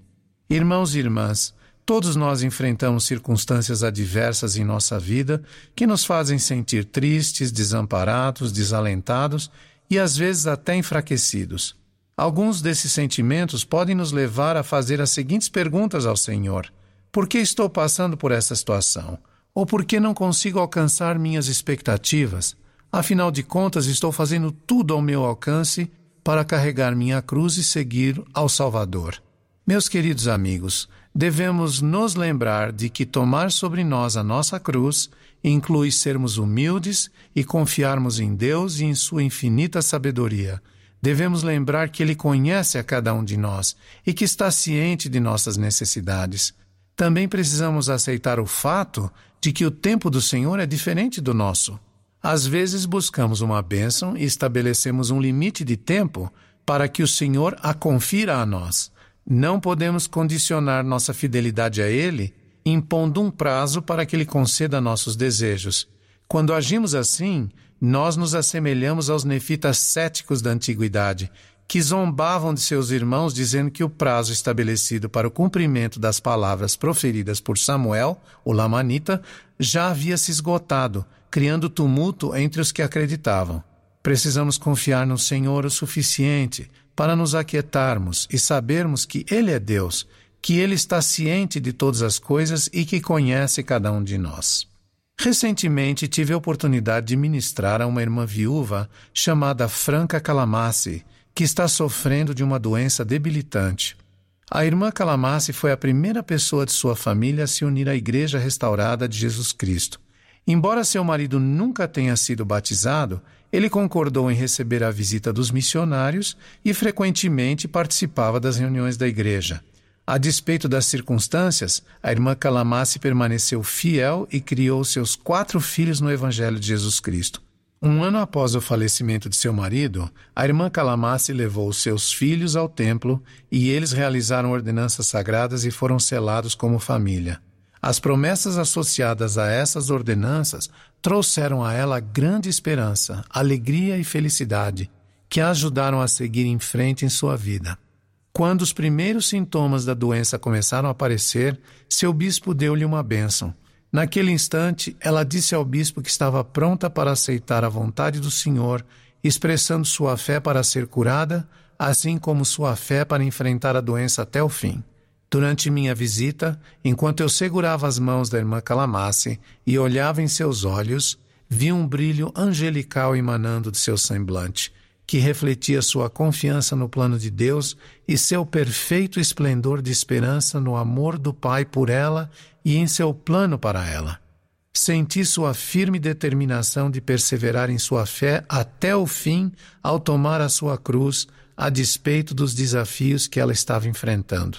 Irmãos e irmãs, todos nós enfrentamos circunstâncias adversas em nossa vida que nos fazem sentir tristes, desamparados, desalentados e às vezes até enfraquecidos. Alguns desses sentimentos podem nos levar a fazer as seguintes perguntas ao Senhor: Por que estou passando por essa situação? Ou por que não consigo alcançar minhas expectativas? Afinal de contas, estou fazendo tudo ao meu alcance para carregar minha cruz e seguir ao Salvador. Meus queridos amigos, devemos nos lembrar de que tomar sobre nós a nossa cruz inclui sermos humildes e confiarmos em Deus e em Sua infinita sabedoria. Devemos lembrar que Ele conhece a cada um de nós e que está ciente de nossas necessidades. Também precisamos aceitar o fato de que o tempo do Senhor é diferente do nosso. Às vezes buscamos uma bênção e estabelecemos um limite de tempo para que o Senhor a confira a nós. Não podemos condicionar nossa fidelidade a Ele impondo um prazo para que Ele conceda nossos desejos. Quando agimos assim, nós nos assemelhamos aos nefitas céticos da antiguidade, que zombavam de seus irmãos dizendo que o prazo estabelecido para o cumprimento das palavras proferidas por Samuel, o Lamanita, já havia se esgotado, criando tumulto entre os que acreditavam. Precisamos confiar no Senhor o suficiente para nos aquietarmos e sabermos que Ele é Deus, que Ele está ciente de todas as coisas e que conhece cada um de nós. Recentemente tive a oportunidade de ministrar a uma irmã viúva chamada Franca Calamasse, que está sofrendo de uma doença debilitante. A irmã Calamasse foi a primeira pessoa de sua família a se unir à Igreja Restaurada de Jesus Cristo. Embora seu marido nunca tenha sido batizado, ele concordou em receber a visita dos missionários e frequentemente participava das reuniões da igreja. A despeito das circunstâncias, a irmã Calamasse permaneceu fiel e criou seus quatro filhos no Evangelho de Jesus Cristo. Um ano após o falecimento de seu marido, a irmã Calamasse levou seus filhos ao templo e eles realizaram ordenanças sagradas e foram selados como família. As promessas associadas a essas ordenanças trouxeram a ela grande esperança, alegria e felicidade, que a ajudaram a seguir em frente em sua vida. Quando os primeiros sintomas da doença começaram a aparecer, seu bispo deu-lhe uma bênção. Naquele instante, ela disse ao bispo que estava pronta para aceitar a vontade do Senhor, expressando sua fé para ser curada, assim como sua fé para enfrentar a doença até o fim. Durante minha visita, enquanto eu segurava as mãos da irmã Calamasse e olhava em seus olhos, vi um brilho angelical emanando de seu semblante, que refletia sua confiança no plano de Deus e seu perfeito esplendor de esperança no amor do Pai por ela e em seu plano para ela. Senti sua firme determinação de perseverar em sua fé até o fim ao tomar a sua cruz, a despeito dos desafios que ela estava enfrentando.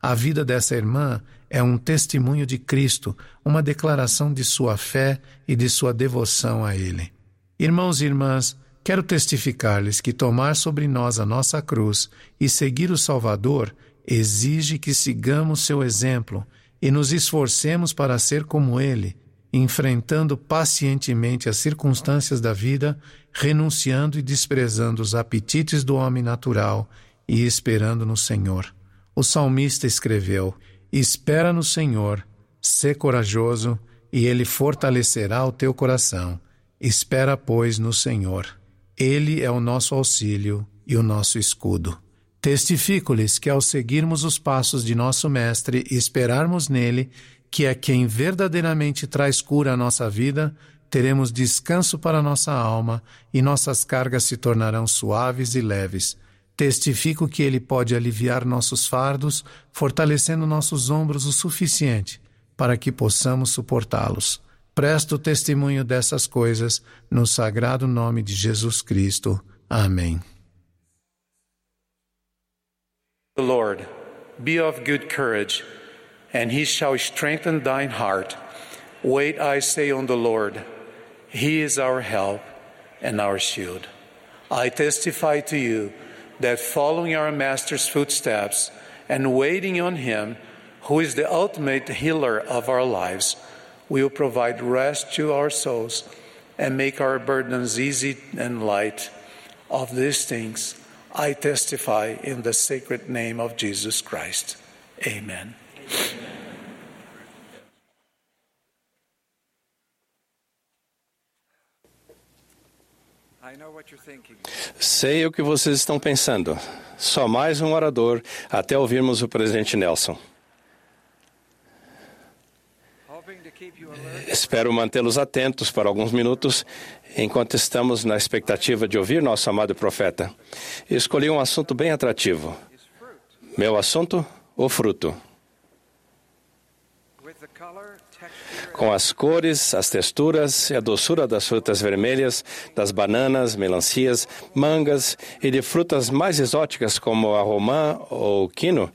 A vida dessa irmã é um testemunho de Cristo, uma declaração de sua fé e de sua devoção a Ele. Irmãos e irmãs, quero testificar-lhes que tomar sobre nós a nossa cruz e seguir o Salvador exige que sigamos seu exemplo e nos esforcemos para ser como ele, enfrentando pacientemente as circunstâncias da vida, renunciando e desprezando os apetites do homem natural e esperando no Senhor. O salmista escreveu: Espera no Senhor, sê corajoso, e ele fortalecerá o teu coração. Espera, pois, no Senhor. Ele é o nosso auxílio e o nosso escudo. Testifico-lhes que, ao seguirmos os passos de nosso Mestre e esperarmos nele, que é quem verdadeiramente traz cura à nossa vida, teremos descanso para nossa alma e nossas cargas se tornarão suaves e leves. Testifico que ele pode aliviar nossos fardos, fortalecendo nossos ombros o suficiente para que possamos suportá-los. Presto testemunho dessas coisas no sagrado nome de Jesus Cristo. Amém. The Lord, be of good courage, and he shall strengthen thine heart. Wait, I say, on the Lord. He is our help and our shield. I testify to you that following our Master's footsteps and waiting on him, who is the ultimate healer of our lives, will provide rest to our souls and make our burdens easy and light. Of these things, I testify in the sacred name of Jesus Christ. Amen. Sei o que vocês estão pensando. Só mais um orador até ouvirmos o presidente Nelson. Espero mantê-los atentos por alguns minutos enquanto estamos na expectativa de ouvir nosso amado profeta. Escolhi um assunto bem atrativo. Meu assunto: o fruto. Com as cores, as texturas e a doçura das frutas vermelhas, das bananas, melancias, mangas e de frutas mais exóticas como a romã ou quino,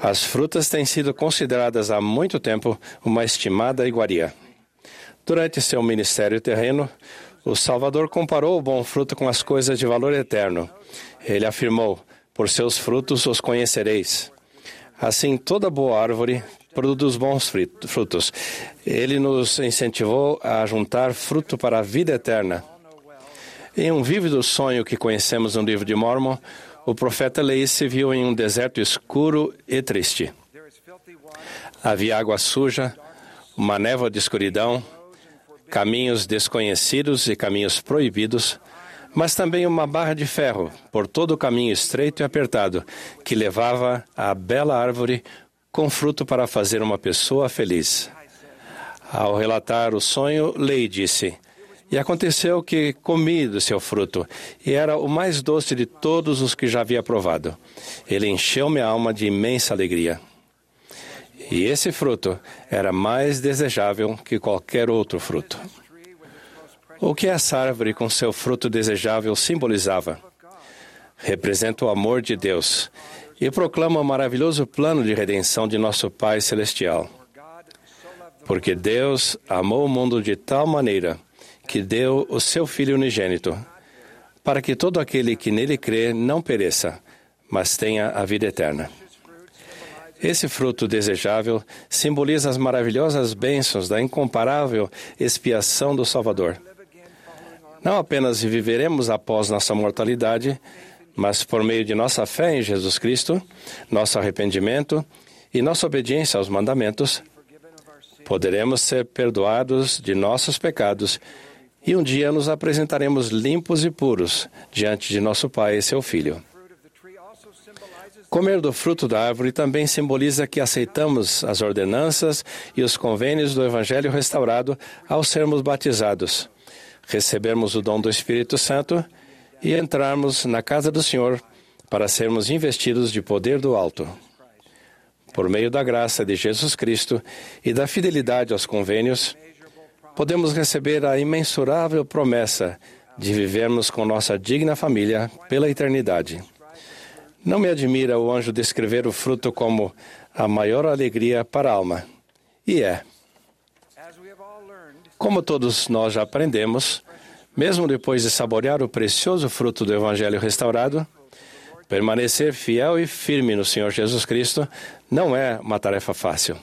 as frutas têm sido consideradas há muito tempo uma estimada iguaria. Durante seu ministério terreno, o Salvador comparou o bom fruto com as coisas de valor eterno. Ele afirmou: Por seus frutos os conhecereis. Assim, toda boa árvore produz bons frutos. Ele nos incentivou a juntar fruto para a vida eterna. Em um vívido sonho que conhecemos no livro de Mormon, o profeta Leí se viu em um deserto escuro e triste. Havia água suja, uma névoa de escuridão, caminhos desconhecidos e caminhos proibidos, mas também uma barra de ferro por todo o caminho estreito e apertado que levava à bela árvore com fruto para fazer uma pessoa feliz. Ao relatar o sonho, Lei disse: e aconteceu que comi do seu fruto, e era o mais doce de todos os que já havia provado. Ele encheu minha alma de imensa alegria. E esse fruto era mais desejável que qualquer outro fruto. O que essa árvore com seu fruto desejável simbolizava? Representa o amor de Deus e proclama o maravilhoso plano de redenção de nosso Pai Celestial. Porque Deus amou o mundo de tal maneira que deu o seu Filho unigênito, para que todo aquele que nele crê não pereça, mas tenha a vida eterna. Esse fruto desejável simboliza as maravilhosas bênçãos da incomparável expiação do Salvador. Não apenas viveremos após nossa mortalidade, mas por meio de nossa fé em Jesus Cristo, nosso arrependimento e nossa obediência aos mandamentos, poderemos ser perdoados de nossos pecados e um dia nos apresentaremos limpos e puros diante de nosso Pai e seu Filho. Comer do fruto da árvore também simboliza que aceitamos as ordenanças e os convênios do Evangelho restaurado ao sermos batizados, recebermos o dom do Espírito Santo e entrarmos na casa do Senhor para sermos investidos de poder do alto. Por meio da graça de Jesus Cristo e da fidelidade aos convênios, podemos receber a imensurável promessa de vivermos com nossa digna família pela eternidade. Não me admira o anjo descrever o fruto como a maior alegria para a alma. E é. Como todos nós já aprendemos, mesmo depois de saborear o precioso fruto do Evangelho restaurado, permanecer fiel e firme no Senhor Jesus Cristo não é uma tarefa fácil.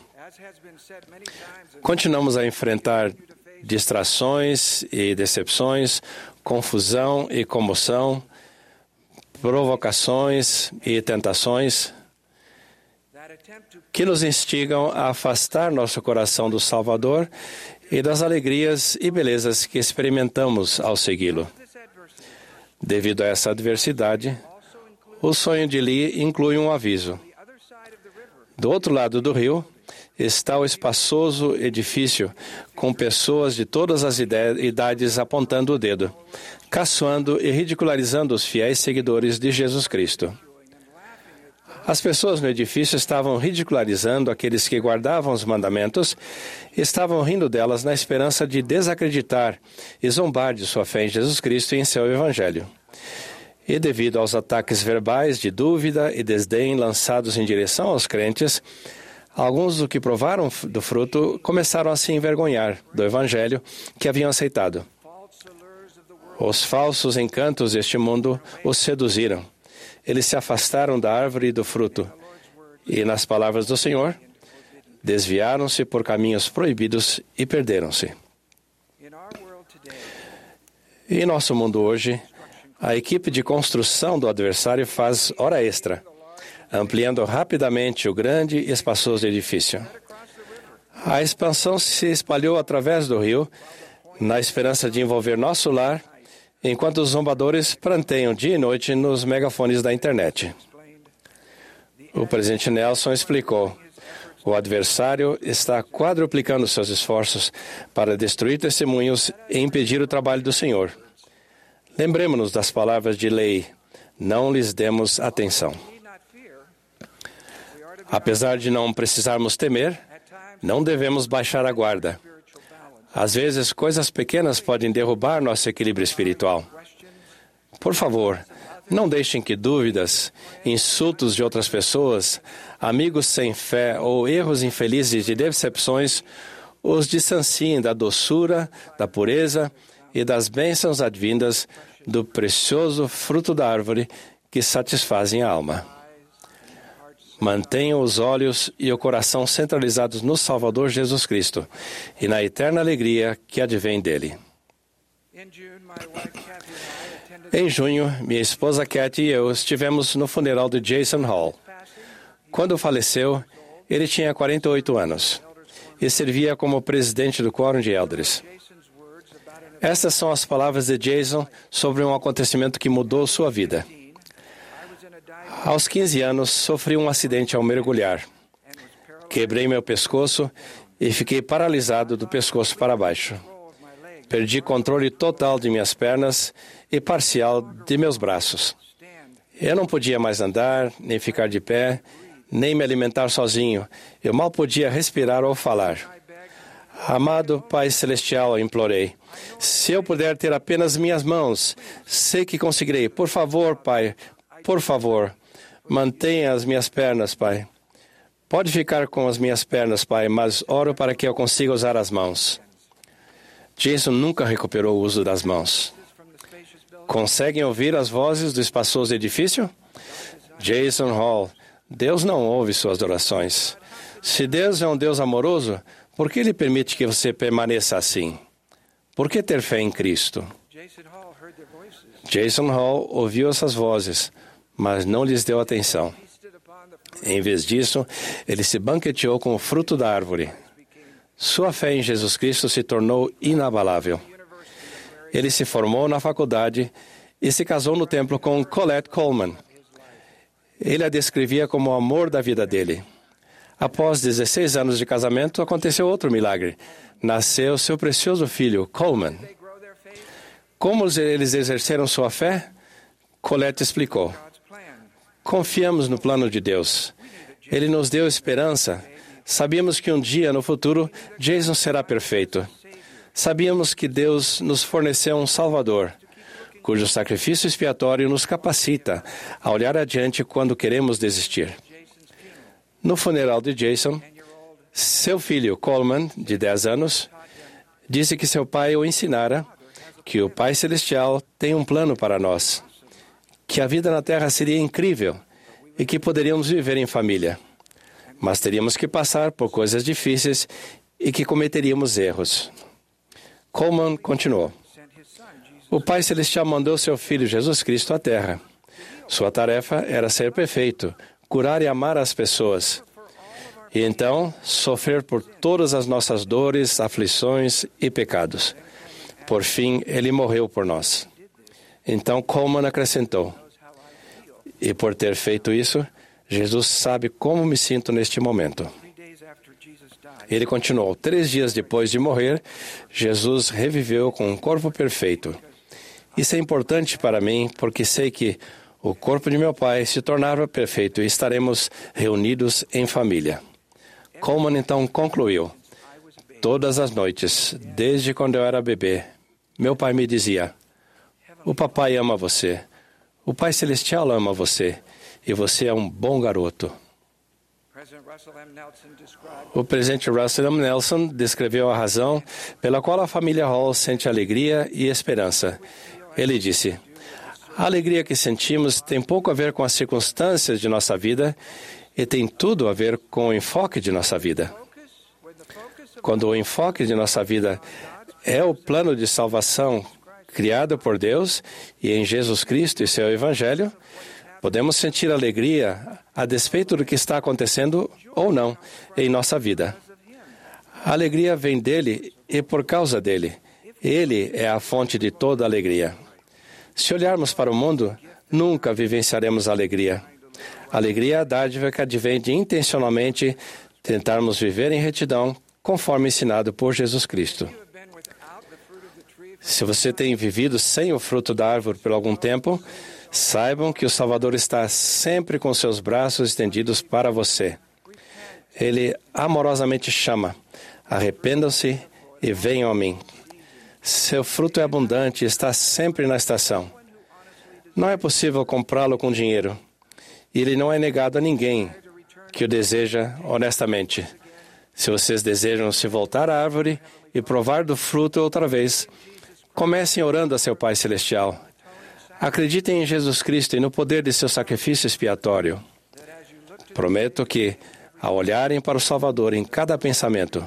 Continuamos a enfrentar distrações e decepções, confusão e comoção, provocações e tentações que nos instigam a afastar nosso coração do Salvador e das alegrias e belezas que experimentamos ao segui-lo. Devido a essa adversidade, o sonho de Lee inclui um aviso. Do outro lado do rio, está o espaçoso edifício, com pessoas de todas as idades apontando o dedo, caçoando e ridicularizando os fiéis seguidores de Jesus Cristo. As pessoas no edifício estavam ridicularizando aqueles que guardavam os mandamentos estavam rindo delas na esperança de desacreditar e zombar de sua fé em Jesus Cristo e em seu Evangelho. E devido aos ataques verbais de dúvida e desdém lançados em direção aos crentes, Alguns dos que provaram do fruto começaram a se envergonhar do evangelho que haviam aceitado. Os falsos encantos deste mundo os seduziram. Eles se afastaram da árvore e do fruto. E, nas palavras do Senhor, desviaram-se por caminhos proibidos e perderam-se. Em nosso mundo hoje, a equipe de construção do adversário faz hora extra ampliando rapidamente o grande e espaçoso edifício. A expansão se espalhou através do rio, na esperança de envolver nosso lar, enquanto os zombadores pranteiam dia e noite nos megafones da internet. O presidente Nelson explicou: o adversário está quadruplicando seus esforços para destruir testemunhos e impedir o trabalho do Senhor. Lembremos-nos das palavras de lei: não lhes demos atenção. Apesar de não precisarmos temer, não devemos baixar a guarda. Às vezes, coisas pequenas podem derrubar nosso equilíbrio espiritual. Por favor, não deixem que dúvidas, insultos de outras pessoas, amigos sem fé ou erros infelizes de decepções os distanciem da doçura, da pureza e das bênçãos advindas do precioso fruto da árvore que satisfazem a alma. Mantenham os olhos e o coração centralizados no Salvador Jesus Cristo e na eterna alegria que advém dele. Em junho, minha esposa Kathy e eu estivemos no funeral de Jason Hall. Quando faleceu, ele tinha 48 anos e servia como presidente do Quórum de Elders. Essas são as palavras de Jason sobre um acontecimento que mudou sua vida. Aos 15 anos, sofri um acidente ao mergulhar. Quebrei meu pescoço e fiquei paralisado do pescoço para baixo. Perdi controle total de minhas pernas e parcial de meus braços. Eu não podia mais andar, nem ficar de pé, nem me alimentar sozinho. Eu mal podia respirar ou falar. Amado Pai Celestial, implorei. Se eu puder ter apenas minhas mãos, sei que conseguirei. Por favor, Pai, por favor, mantenha as minhas pernas, Pai. Pode ficar com as minhas pernas, Pai, mas oro para que eu consiga usar as mãos. Jason nunca recuperou o uso das mãos. Conseguem ouvir as vozes do espaçoso edifício? Jason Hall, Deus não ouve suas orações. Se Deus é um Deus amoroso, por que Ele permite que você permaneça assim? Por que ter fé em Cristo? Jason Hall ouviu essas vozes, mas não lhes deu atenção. Em vez disso, ele se banqueteou com o fruto da árvore. Sua fé em Jesus Cristo se tornou inabalável. Ele se formou na faculdade e se casou no templo com Colette Coleman. Ele a descrevia como o amor da vida dele. Após 16 anos de casamento, aconteceu outro milagre. Nasceu seu precioso filho, Coleman. Como eles exerceram sua fé? Colette explicou. Confiamos no plano de Deus. Ele nos deu esperança. Sabíamos que um dia no futuro Jason será perfeito. Sabíamos que Deus nos forneceu um Salvador, cujo sacrifício expiatório nos capacita a olhar adiante quando queremos desistir. No funeral de Jason, seu filho Coleman, de 10 anos, disse que seu pai o ensinara que o Pai Celestial tem um plano para nós, que a vida na Terra seria incrível e que poderíamos viver em família. Mas teríamos que passar por coisas difíceis e que cometeríamos erros. Coleman continuou. O Pai Celestial mandou seu Filho Jesus Cristo à Terra. Sua tarefa era ser perfeito, curar e amar as pessoas. E então, sofrer por todas as nossas dores, aflições e pecados. Por fim, ele morreu por nós. Então Coleman acrescentou: E por ter feito isso, Jesus sabe como me sinto neste momento. Ele continuou: Três dias depois de morrer, Jesus reviveu com um corpo perfeito. Isso é importante para mim porque sei que o corpo de meu pai se tornava perfeito e estaremos reunidos em família. Coleman então concluiu: Todas as noites, desde quando eu era bebê, meu pai me dizia: O papai ama você, o Pai Celestial ama você e você é um bom garoto. O presidente Russell M. Nelson descreveu a razão pela qual a família Hall sente alegria e esperança. Ele disse: A alegria que sentimos tem pouco a ver com as circunstâncias de nossa vida e tem tudo a ver com o enfoque de nossa vida. Quando o enfoque de nossa vida é o plano de salvação criado por Deus e em Jesus Cristo e seu Evangelho, podemos sentir alegria a despeito do que está acontecendo ou não em nossa vida. A alegria vem dele e por causa dele. Ele é a fonte de toda alegria. Se olharmos para o mundo, nunca vivenciaremos alegria. Alegria é a dádiva que advém de intencionalmente tentarmos viver em retidão, conforme ensinado por Jesus Cristo. Se você tem vivido sem o fruto da árvore por algum tempo, saibam que o Salvador está sempre com seus braços estendidos para você. Ele amorosamente chama: arrependam-se e venham a mim. Seu fruto é abundante e está sempre na estação. Não é possível comprá-lo com dinheiro. E ele não é negado a ninguém que o deseja honestamente. Se vocês desejam se voltar à árvore e provar do fruto outra vez, comecem orando a seu Pai Celestial. Acreditem em Jesus Cristo e no poder de seu sacrifício expiatório. Prometo que, ao olharem para o Salvador em cada pensamento,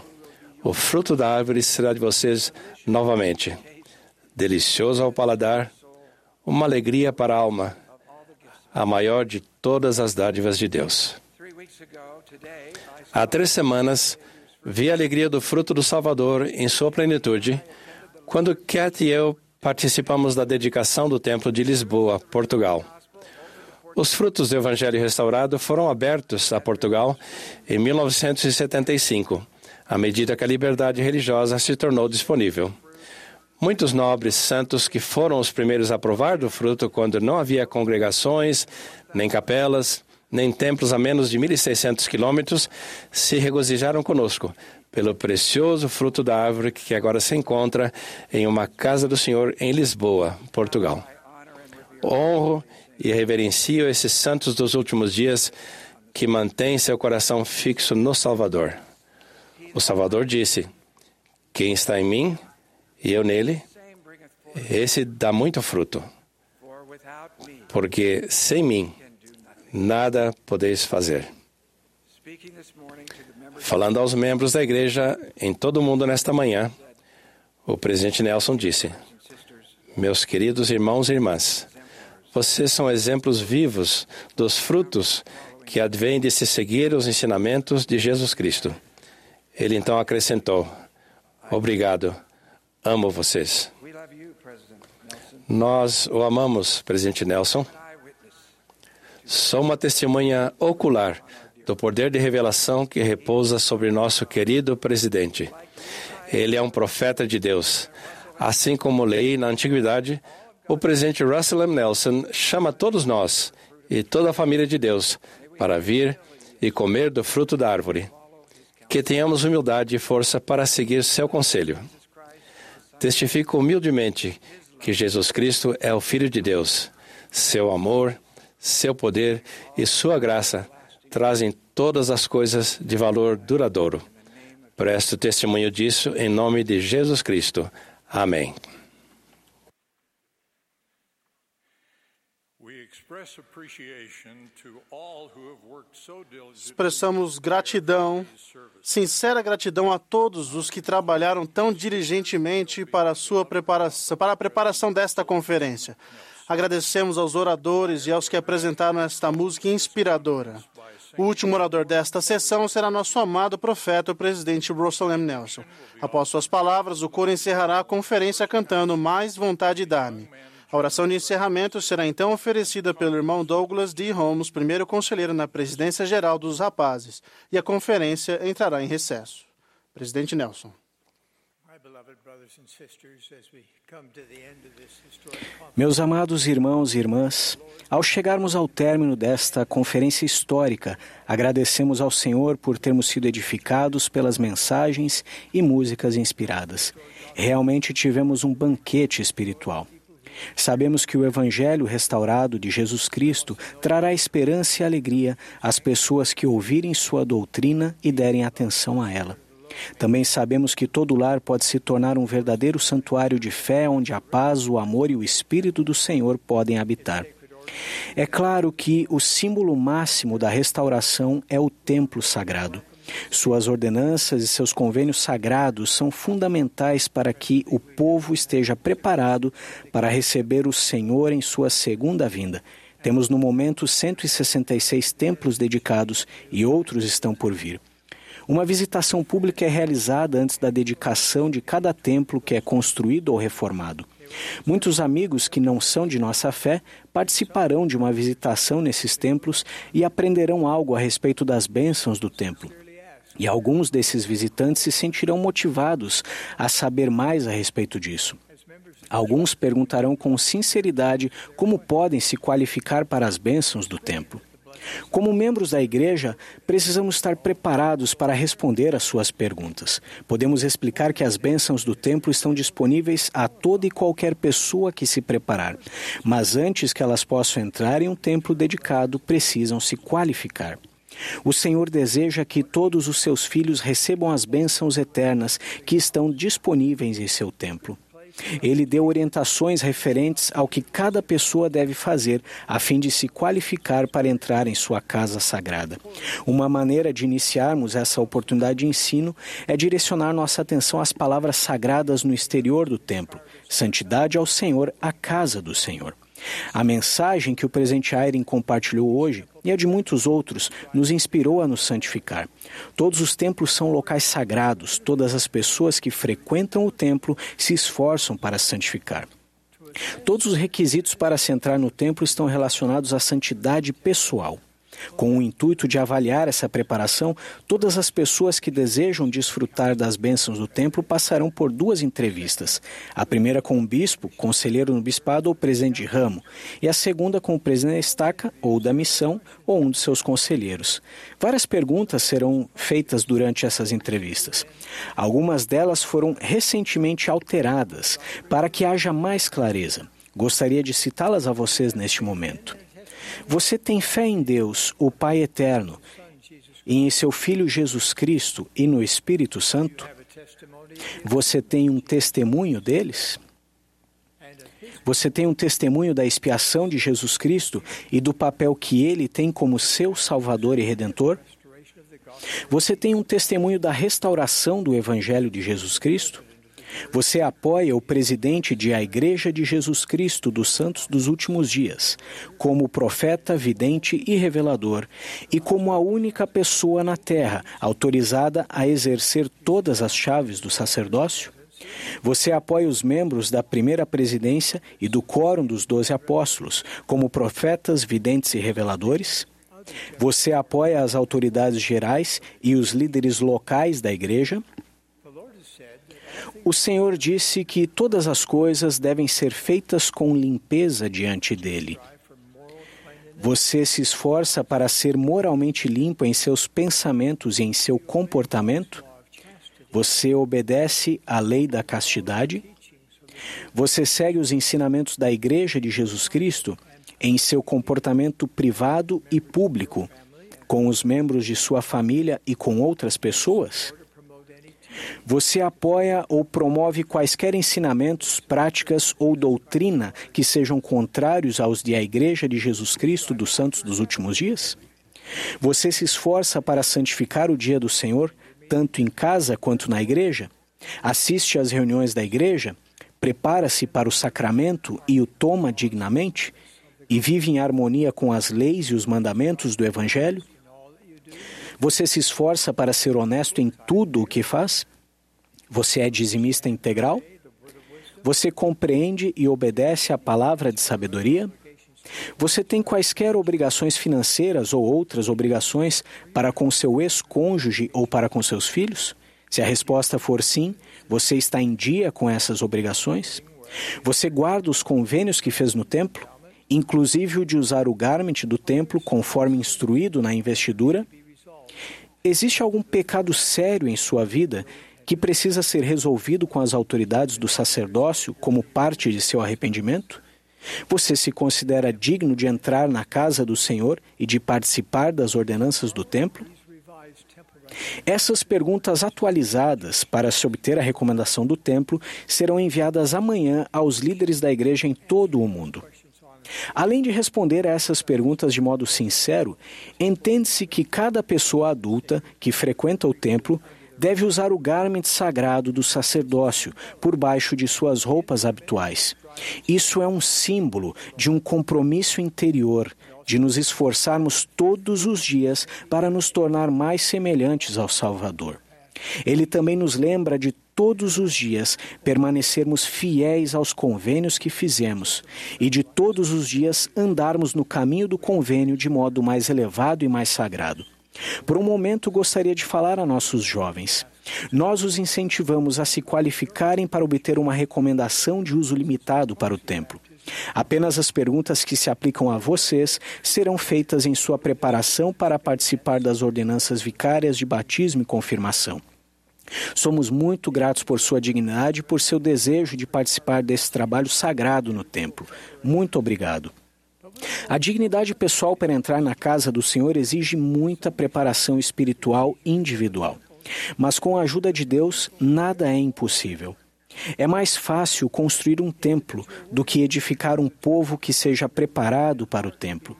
o fruto da árvore será de vocês novamente. Delicioso ao paladar, uma alegria para a alma, a maior de todas as dádivas de Deus. Há três semanas, vi a alegria do fruto do Salvador em sua plenitude, quando Cat e eu participamos da dedicação do Templo de Lisboa, Portugal. Os frutos do Evangelho restaurado foram abertos a Portugal em 1975 à medida que a liberdade religiosa se tornou disponível. Muitos nobres santos que foram os primeiros a provar do fruto quando não havia congregações, nem capelas, nem templos a menos de 1.600 quilômetros, se regozijaram conosco pelo precioso fruto da árvore que agora se encontra em uma casa do Senhor em Lisboa, Portugal. Honro e reverencio esses santos dos últimos dias que mantêm seu coração fixo no Salvador. O Salvador disse: Quem está em mim e eu nele, esse dá muito fruto. Porque sem mim nada podeis fazer. Falando aos membros da igreja em todo o mundo nesta manhã, o presidente Nelson disse: Meus queridos irmãos e irmãs, vocês são exemplos vivos dos frutos que advêm de se seguir os ensinamentos de Jesus Cristo. Ele então acrescentou: Obrigado, amo vocês. Nós o amamos, presidente Nelson. Sou uma testemunha ocular do poder de revelação que repousa sobre nosso querido presidente. Ele é um profeta de Deus. Assim como lei na antiguidade, o presidente Russell M. Nelson chama todos nós e toda a família de Deus para vir e comer do fruto da árvore. Que tenhamos humildade e força para seguir seu conselho. Testifico humildemente que Jesus Cristo é o Filho de Deus. Seu amor, seu poder e sua graça trazem todas as coisas de valor duradouro. Presto testemunho disso em nome de Jesus Cristo. Amém. Expressamos gratidão, sincera gratidão a todos os que trabalharam tão diligentemente para a sua preparação, para a preparação desta conferência. Agradecemos aos oradores e aos que apresentaram esta música inspiradora. O último orador desta sessão será nosso amado profeta, o presidente Russell M. Nelson. Após suas palavras, o coro encerrará a conferência cantando Mais Vontade Dá-me. A oração de encerramento será então oferecida pelo irmão Douglas D. Holmes, primeiro conselheiro na presidência geral dos rapazes, e a conferência entrará em recesso. Presidente Nelson. Meus amados irmãos e irmãs, ao chegarmos ao término desta conferência histórica, agradecemos ao Senhor por termos sido edificados pelas mensagens e músicas inspiradas. Realmente tivemos um banquete espiritual. Sabemos que o Evangelho restaurado de Jesus Cristo trará esperança e alegria às pessoas que ouvirem sua doutrina e derem atenção a ela. Também sabemos que todo lar pode se tornar um verdadeiro santuário de fé onde a paz, o amor e o Espírito do Senhor podem habitar. É claro que o símbolo máximo da restauração é o templo sagrado. Suas ordenanças e seus convênios sagrados são fundamentais para que o povo esteja preparado para receber o Senhor em sua segunda vinda. Temos no momento 166 templos dedicados e outros estão por vir. Uma visitação pública é realizada antes da dedicação de cada templo que é construído ou reformado. Muitos amigos que não são de nossa fé participarão de uma visitação nesses templos e aprenderão algo a respeito das bênçãos do templo. E alguns desses visitantes se sentirão motivados a saber mais a respeito disso. Alguns perguntarão com sinceridade como podem se qualificar para as bênçãos do templo. Como membros da igreja, precisamos estar preparados para responder às suas perguntas. Podemos explicar que as bênçãos do templo estão disponíveis a toda e qualquer pessoa que se preparar, mas antes que elas possam entrar em um templo dedicado, precisam se qualificar. O Senhor deseja que todos os seus filhos recebam as bênçãos eternas que estão disponíveis em seu templo. Ele deu orientações referentes ao que cada pessoa deve fazer a fim de se qualificar para entrar em sua casa sagrada. Uma maneira de iniciarmos essa oportunidade de ensino é direcionar nossa atenção às palavras sagradas no exterior do templo: santidade ao Senhor, a casa do Senhor. A mensagem que o presidente Ayrin compartilhou hoje e a de muitos outros nos inspirou a nos santificar. Todos os templos são locais sagrados, todas as pessoas que frequentam o templo se esforçam para santificar. Todos os requisitos para se entrar no templo estão relacionados à santidade pessoal. Com o intuito de avaliar essa preparação, todas as pessoas que desejam desfrutar das bênçãos do templo passarão por duas entrevistas. A primeira com o bispo, conselheiro no bispado ou presidente de ramo, e a segunda com o presidente da estaca ou da missão ou um de seus conselheiros. Várias perguntas serão feitas durante essas entrevistas. Algumas delas foram recentemente alteradas para que haja mais clareza. Gostaria de citá-las a vocês neste momento. Você tem fé em Deus, o Pai eterno, e em seu Filho Jesus Cristo e no Espírito Santo? Você tem um testemunho deles? Você tem um testemunho da expiação de Jesus Cristo e do papel que ele tem como seu Salvador e Redentor? Você tem um testemunho da restauração do Evangelho de Jesus Cristo? Você apoia o presidente de a Igreja de Jesus Cristo dos Santos dos Últimos Dias, como profeta, vidente e revelador, e como a única pessoa na Terra autorizada a exercer todas as chaves do sacerdócio? Você apoia os membros da primeira presidência e do quórum dos doze apóstolos, como profetas, videntes e reveladores? Você apoia as autoridades gerais e os líderes locais da igreja? O Senhor disse que todas as coisas devem ser feitas com limpeza diante dele. Você se esforça para ser moralmente limpo em seus pensamentos e em seu comportamento? Você obedece à lei da castidade? Você segue os ensinamentos da Igreja de Jesus Cristo em seu comportamento privado e público, com os membros de sua família e com outras pessoas? Você apoia ou promove quaisquer ensinamentos, práticas ou doutrina que sejam contrários aos de a Igreja de Jesus Cristo dos Santos dos Últimos Dias? Você se esforça para santificar o dia do Senhor, tanto em casa quanto na igreja? Assiste às reuniões da igreja? Prepara-se para o sacramento e o toma dignamente? E vive em harmonia com as leis e os mandamentos do Evangelho? Você se esforça para ser honesto em tudo o que faz? Você é dizimista integral? Você compreende e obedece à palavra de sabedoria? Você tem quaisquer obrigações financeiras ou outras obrigações para com seu ex-cônjuge ou para com seus filhos? Se a resposta for sim, você está em dia com essas obrigações? Você guarda os convênios que fez no templo, inclusive o de usar o garment do templo conforme instruído na investidura? Existe algum pecado sério em sua vida que precisa ser resolvido com as autoridades do sacerdócio como parte de seu arrependimento? Você se considera digno de entrar na casa do Senhor e de participar das ordenanças do templo? Essas perguntas atualizadas para se obter a recomendação do templo serão enviadas amanhã aos líderes da igreja em todo o mundo. Além de responder a essas perguntas de modo sincero, entende-se que cada pessoa adulta que frequenta o templo deve usar o garment sagrado do sacerdócio por baixo de suas roupas habituais. Isso é um símbolo de um compromisso interior, de nos esforçarmos todos os dias para nos tornar mais semelhantes ao Salvador. Ele também nos lembra de todos os dias permanecermos fiéis aos convênios que fizemos e de todos os dias andarmos no caminho do convênio de modo mais elevado e mais sagrado. Por um momento, gostaria de falar a nossos jovens. Nós os incentivamos a se qualificarem para obter uma recomendação de uso limitado para o templo. Apenas as perguntas que se aplicam a vocês serão feitas em sua preparação para participar das ordenanças vicárias de batismo e confirmação. Somos muito gratos por sua dignidade e por seu desejo de participar desse trabalho sagrado no templo. Muito obrigado. A dignidade pessoal para entrar na casa do Senhor exige muita preparação espiritual individual. Mas com a ajuda de Deus, nada é impossível. É mais fácil construir um templo do que edificar um povo que seja preparado para o templo.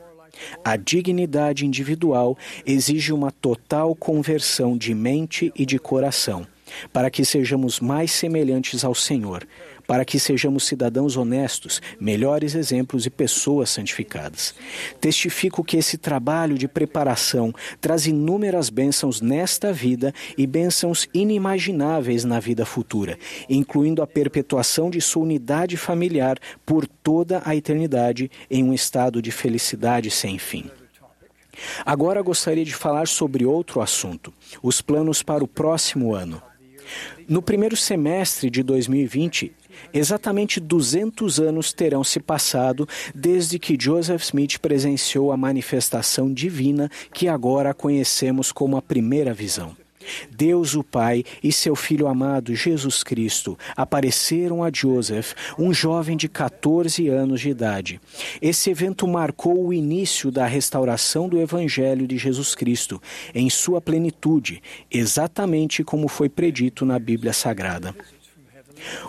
A dignidade individual exige uma total conversão de mente e de coração, para que sejamos mais semelhantes ao Senhor, para que sejamos cidadãos honestos, melhores exemplos e pessoas santificadas. Testifico que esse trabalho de preparação traz inúmeras bênçãos nesta vida e bênçãos inimagináveis na vida futura, incluindo a perpetuação de sua unidade familiar por toda a eternidade em um estado de felicidade sem fim. Agora gostaria de falar sobre outro assunto: os planos para o próximo ano. No primeiro semestre de 2020, Exatamente 200 anos terão se passado desde que Joseph Smith presenciou a manifestação divina que agora conhecemos como a primeira visão. Deus o Pai e seu Filho amado Jesus Cristo apareceram a Joseph, um jovem de 14 anos de idade. Esse evento marcou o início da restauração do Evangelho de Jesus Cristo em sua plenitude, exatamente como foi predito na Bíblia Sagrada.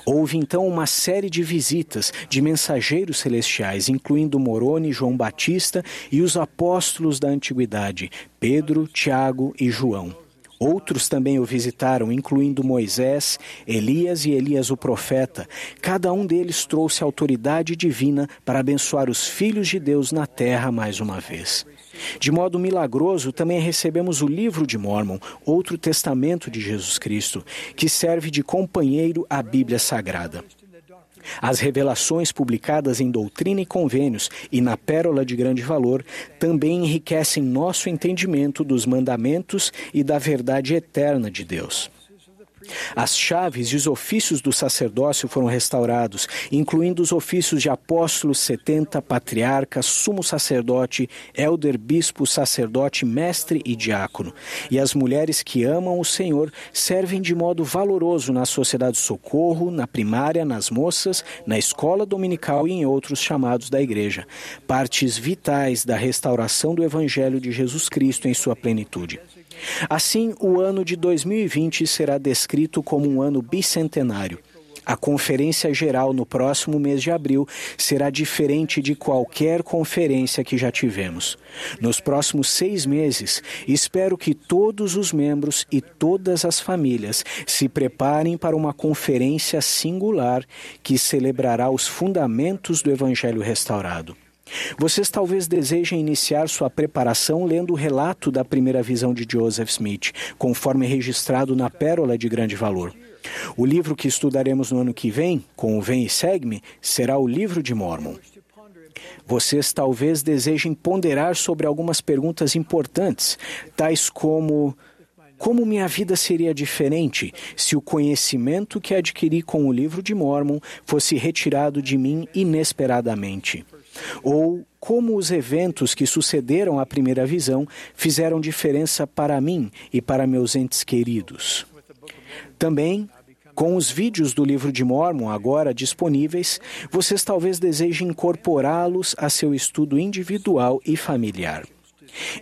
Houve então uma série de visitas de mensageiros celestiais, incluindo Moroni, João Batista e os apóstolos da antiguidade, Pedro, Tiago e João. Outros também o visitaram, incluindo Moisés, Elias e Elias o profeta. Cada um deles trouxe autoridade divina para abençoar os filhos de Deus na terra mais uma vez. De modo milagroso, também recebemos o livro de Mormon, outro testamento de Jesus Cristo, que serve de companheiro à Bíblia Sagrada. As revelações publicadas em Doutrina e Convênios e na Pérola de Grande Valor também enriquecem nosso entendimento dos mandamentos e da verdade eterna de Deus. As chaves e os ofícios do sacerdócio foram restaurados, incluindo os ofícios de apóstolo, setenta, patriarca, sumo sacerdote, elder, bispo, sacerdote, mestre e diácono. E as mulheres que amam o Senhor servem de modo valoroso na sociedade socorro, na primária, nas moças, na escola dominical e em outros chamados da igreja, partes vitais da restauração do Evangelho de Jesus Cristo em sua plenitude. Assim, o ano de 2020 será descrito como um ano bicentenário. A conferência geral no próximo mês de abril será diferente de qualquer conferência que já tivemos. Nos próximos seis meses, espero que todos os membros e todas as famílias se preparem para uma conferência singular que celebrará os fundamentos do Evangelho restaurado. Vocês talvez desejem iniciar sua preparação lendo o relato da primeira visão de Joseph Smith, conforme registrado na Pérola de Grande Valor. O livro que estudaremos no ano que vem, com o Vem e Segue-me, será o Livro de Mormon. Vocês talvez desejem ponderar sobre algumas perguntas importantes, tais como: como minha vida seria diferente se o conhecimento que adquiri com o livro de Mormon fosse retirado de mim inesperadamente? Ou como os eventos que sucederam à primeira visão fizeram diferença para mim e para meus entes queridos. Também, com os vídeos do livro de Mormon agora disponíveis, vocês talvez desejem incorporá-los a seu estudo individual e familiar.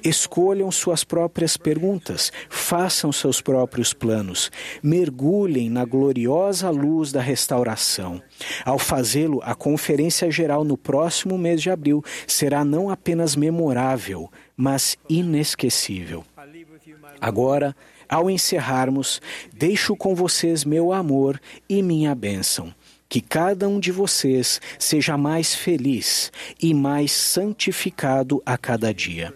Escolham suas próprias perguntas, façam seus próprios planos, mergulhem na gloriosa luz da restauração. Ao fazê-lo, a Conferência Geral no próximo mês de abril será não apenas memorável, mas inesquecível. Agora, ao encerrarmos, deixo com vocês meu amor e minha bênção. Que cada um de vocês seja mais feliz e mais santificado a cada dia.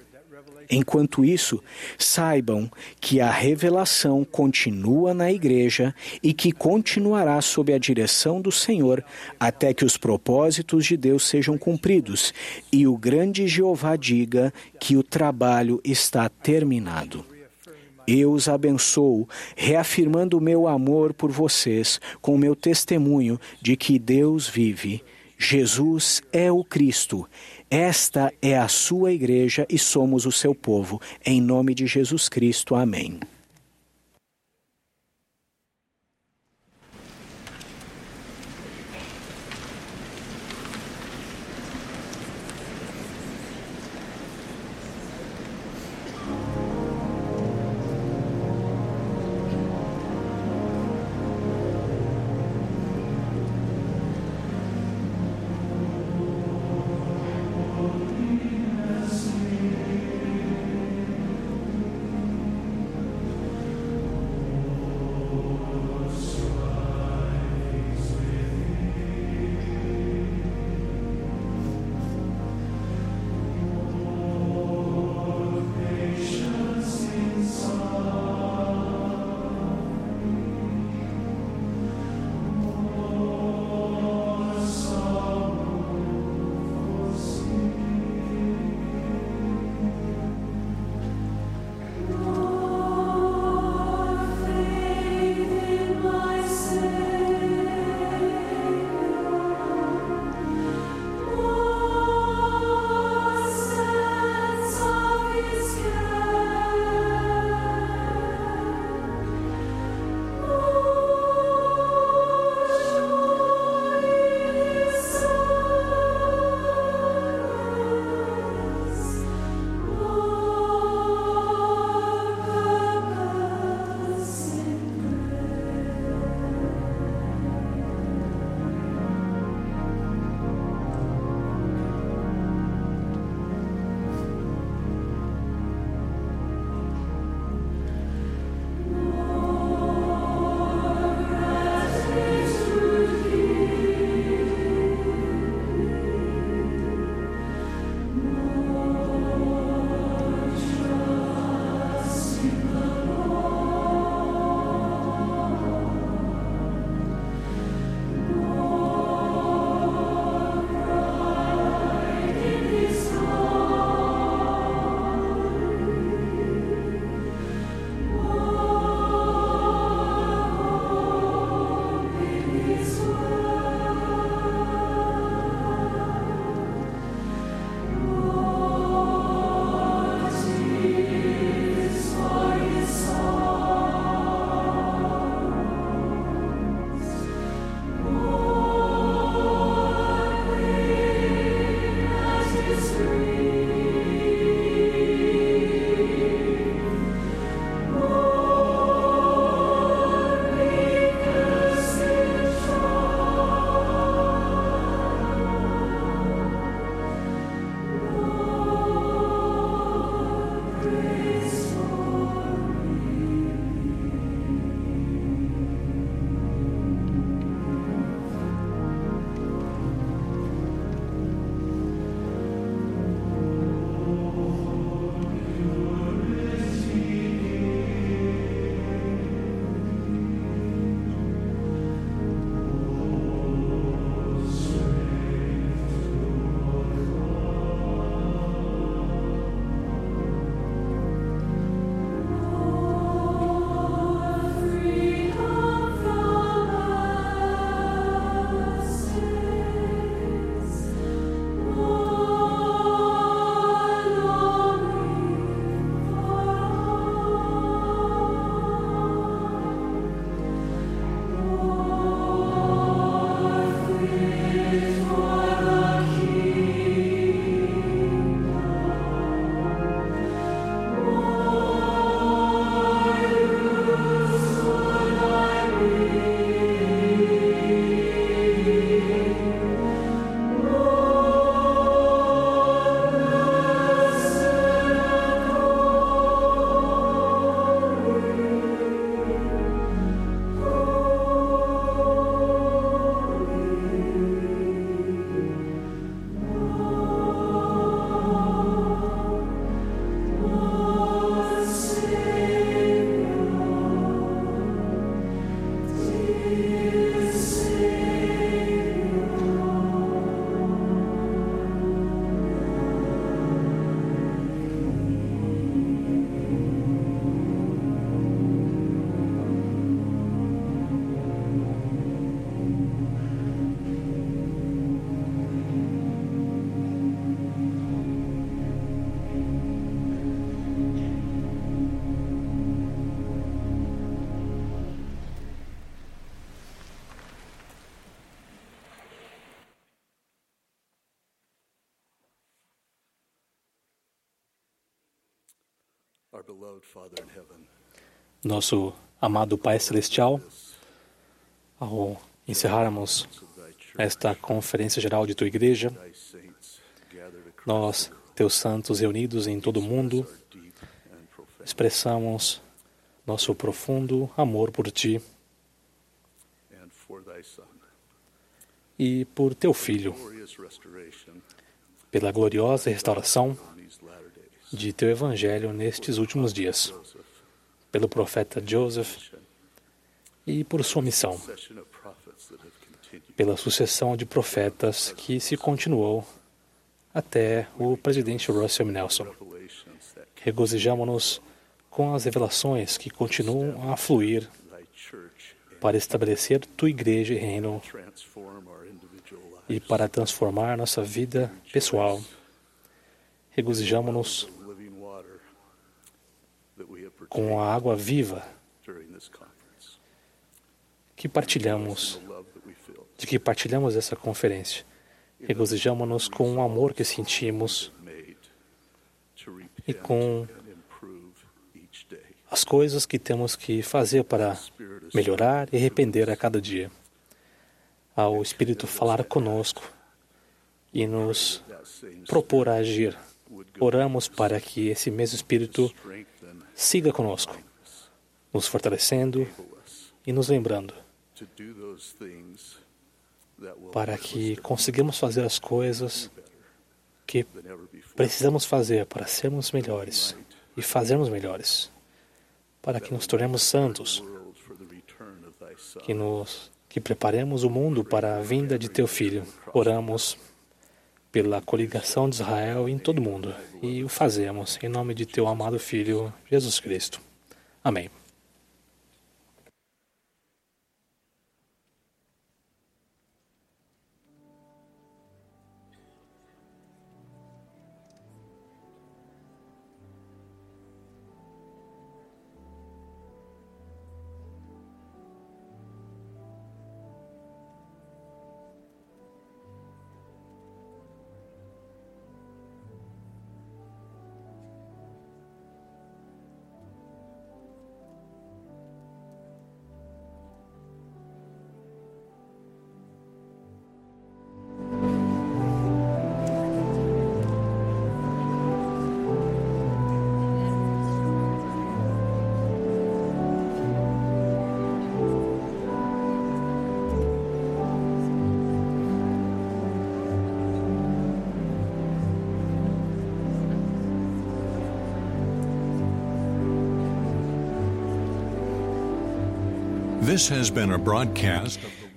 Enquanto isso, saibam que a revelação continua na igreja e que continuará sob a direção do Senhor até que os propósitos de Deus sejam cumpridos e o grande Jeová diga que o trabalho está terminado. Eu os abençoo, reafirmando o meu amor por vocês com meu testemunho de que Deus vive. Jesus é o Cristo. Esta é a sua igreja e somos o seu povo. Em nome de Jesus Cristo. Amém. Nosso amado Pai Celestial, ao encerrarmos esta conferência geral de tua igreja, nós, teus santos reunidos em todo o mundo, expressamos nosso profundo amor por ti e por teu filho, pela gloriosa restauração de teu evangelho nestes últimos dias, pelo profeta Joseph e por sua missão, pela sucessão de profetas que se continuou até o presidente Russell. Nelson. Regozijamo-nos com as revelações que continuam a fluir para estabelecer tua igreja e reino e para transformar nossa vida pessoal. Regozijamo-nos com a água viva que partilhamos, de que partilhamos essa conferência. Regozijamo-nos com o amor que sentimos e com as coisas que temos que fazer para melhorar e arrepender a cada dia. Ao Espírito falar conosco e nos propor a agir, oramos para que esse mesmo Espírito siga conosco, nos fortalecendo e nos lembrando para que consigamos fazer as coisas que precisamos fazer para sermos melhores e fazermos melhores para que nos tornemos santos, que nos que preparemos o mundo para a vinda de teu filho. Oramos pela coligação de Israel em todo o mundo e o fazemos em nome de teu amado filho Jesus Cristo. Amém.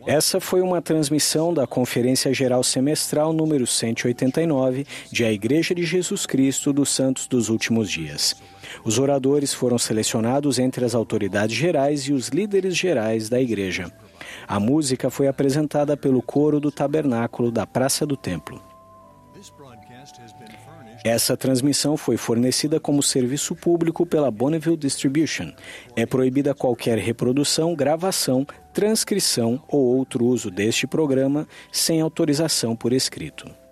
Essa foi uma transmissão da Conferência Geral Semestral número 189 de A Igreja de Jesus Cristo dos Santos dos Últimos Dias. Os oradores foram selecionados entre as autoridades gerais e os líderes gerais da Igreja. A música foi apresentada pelo coro do Tabernáculo da Praça do Templo. Essa transmissão foi fornecida como serviço público pela Bonneville Distribution. É proibida qualquer reprodução, gravação, transcrição ou outro uso deste programa sem autorização por escrito.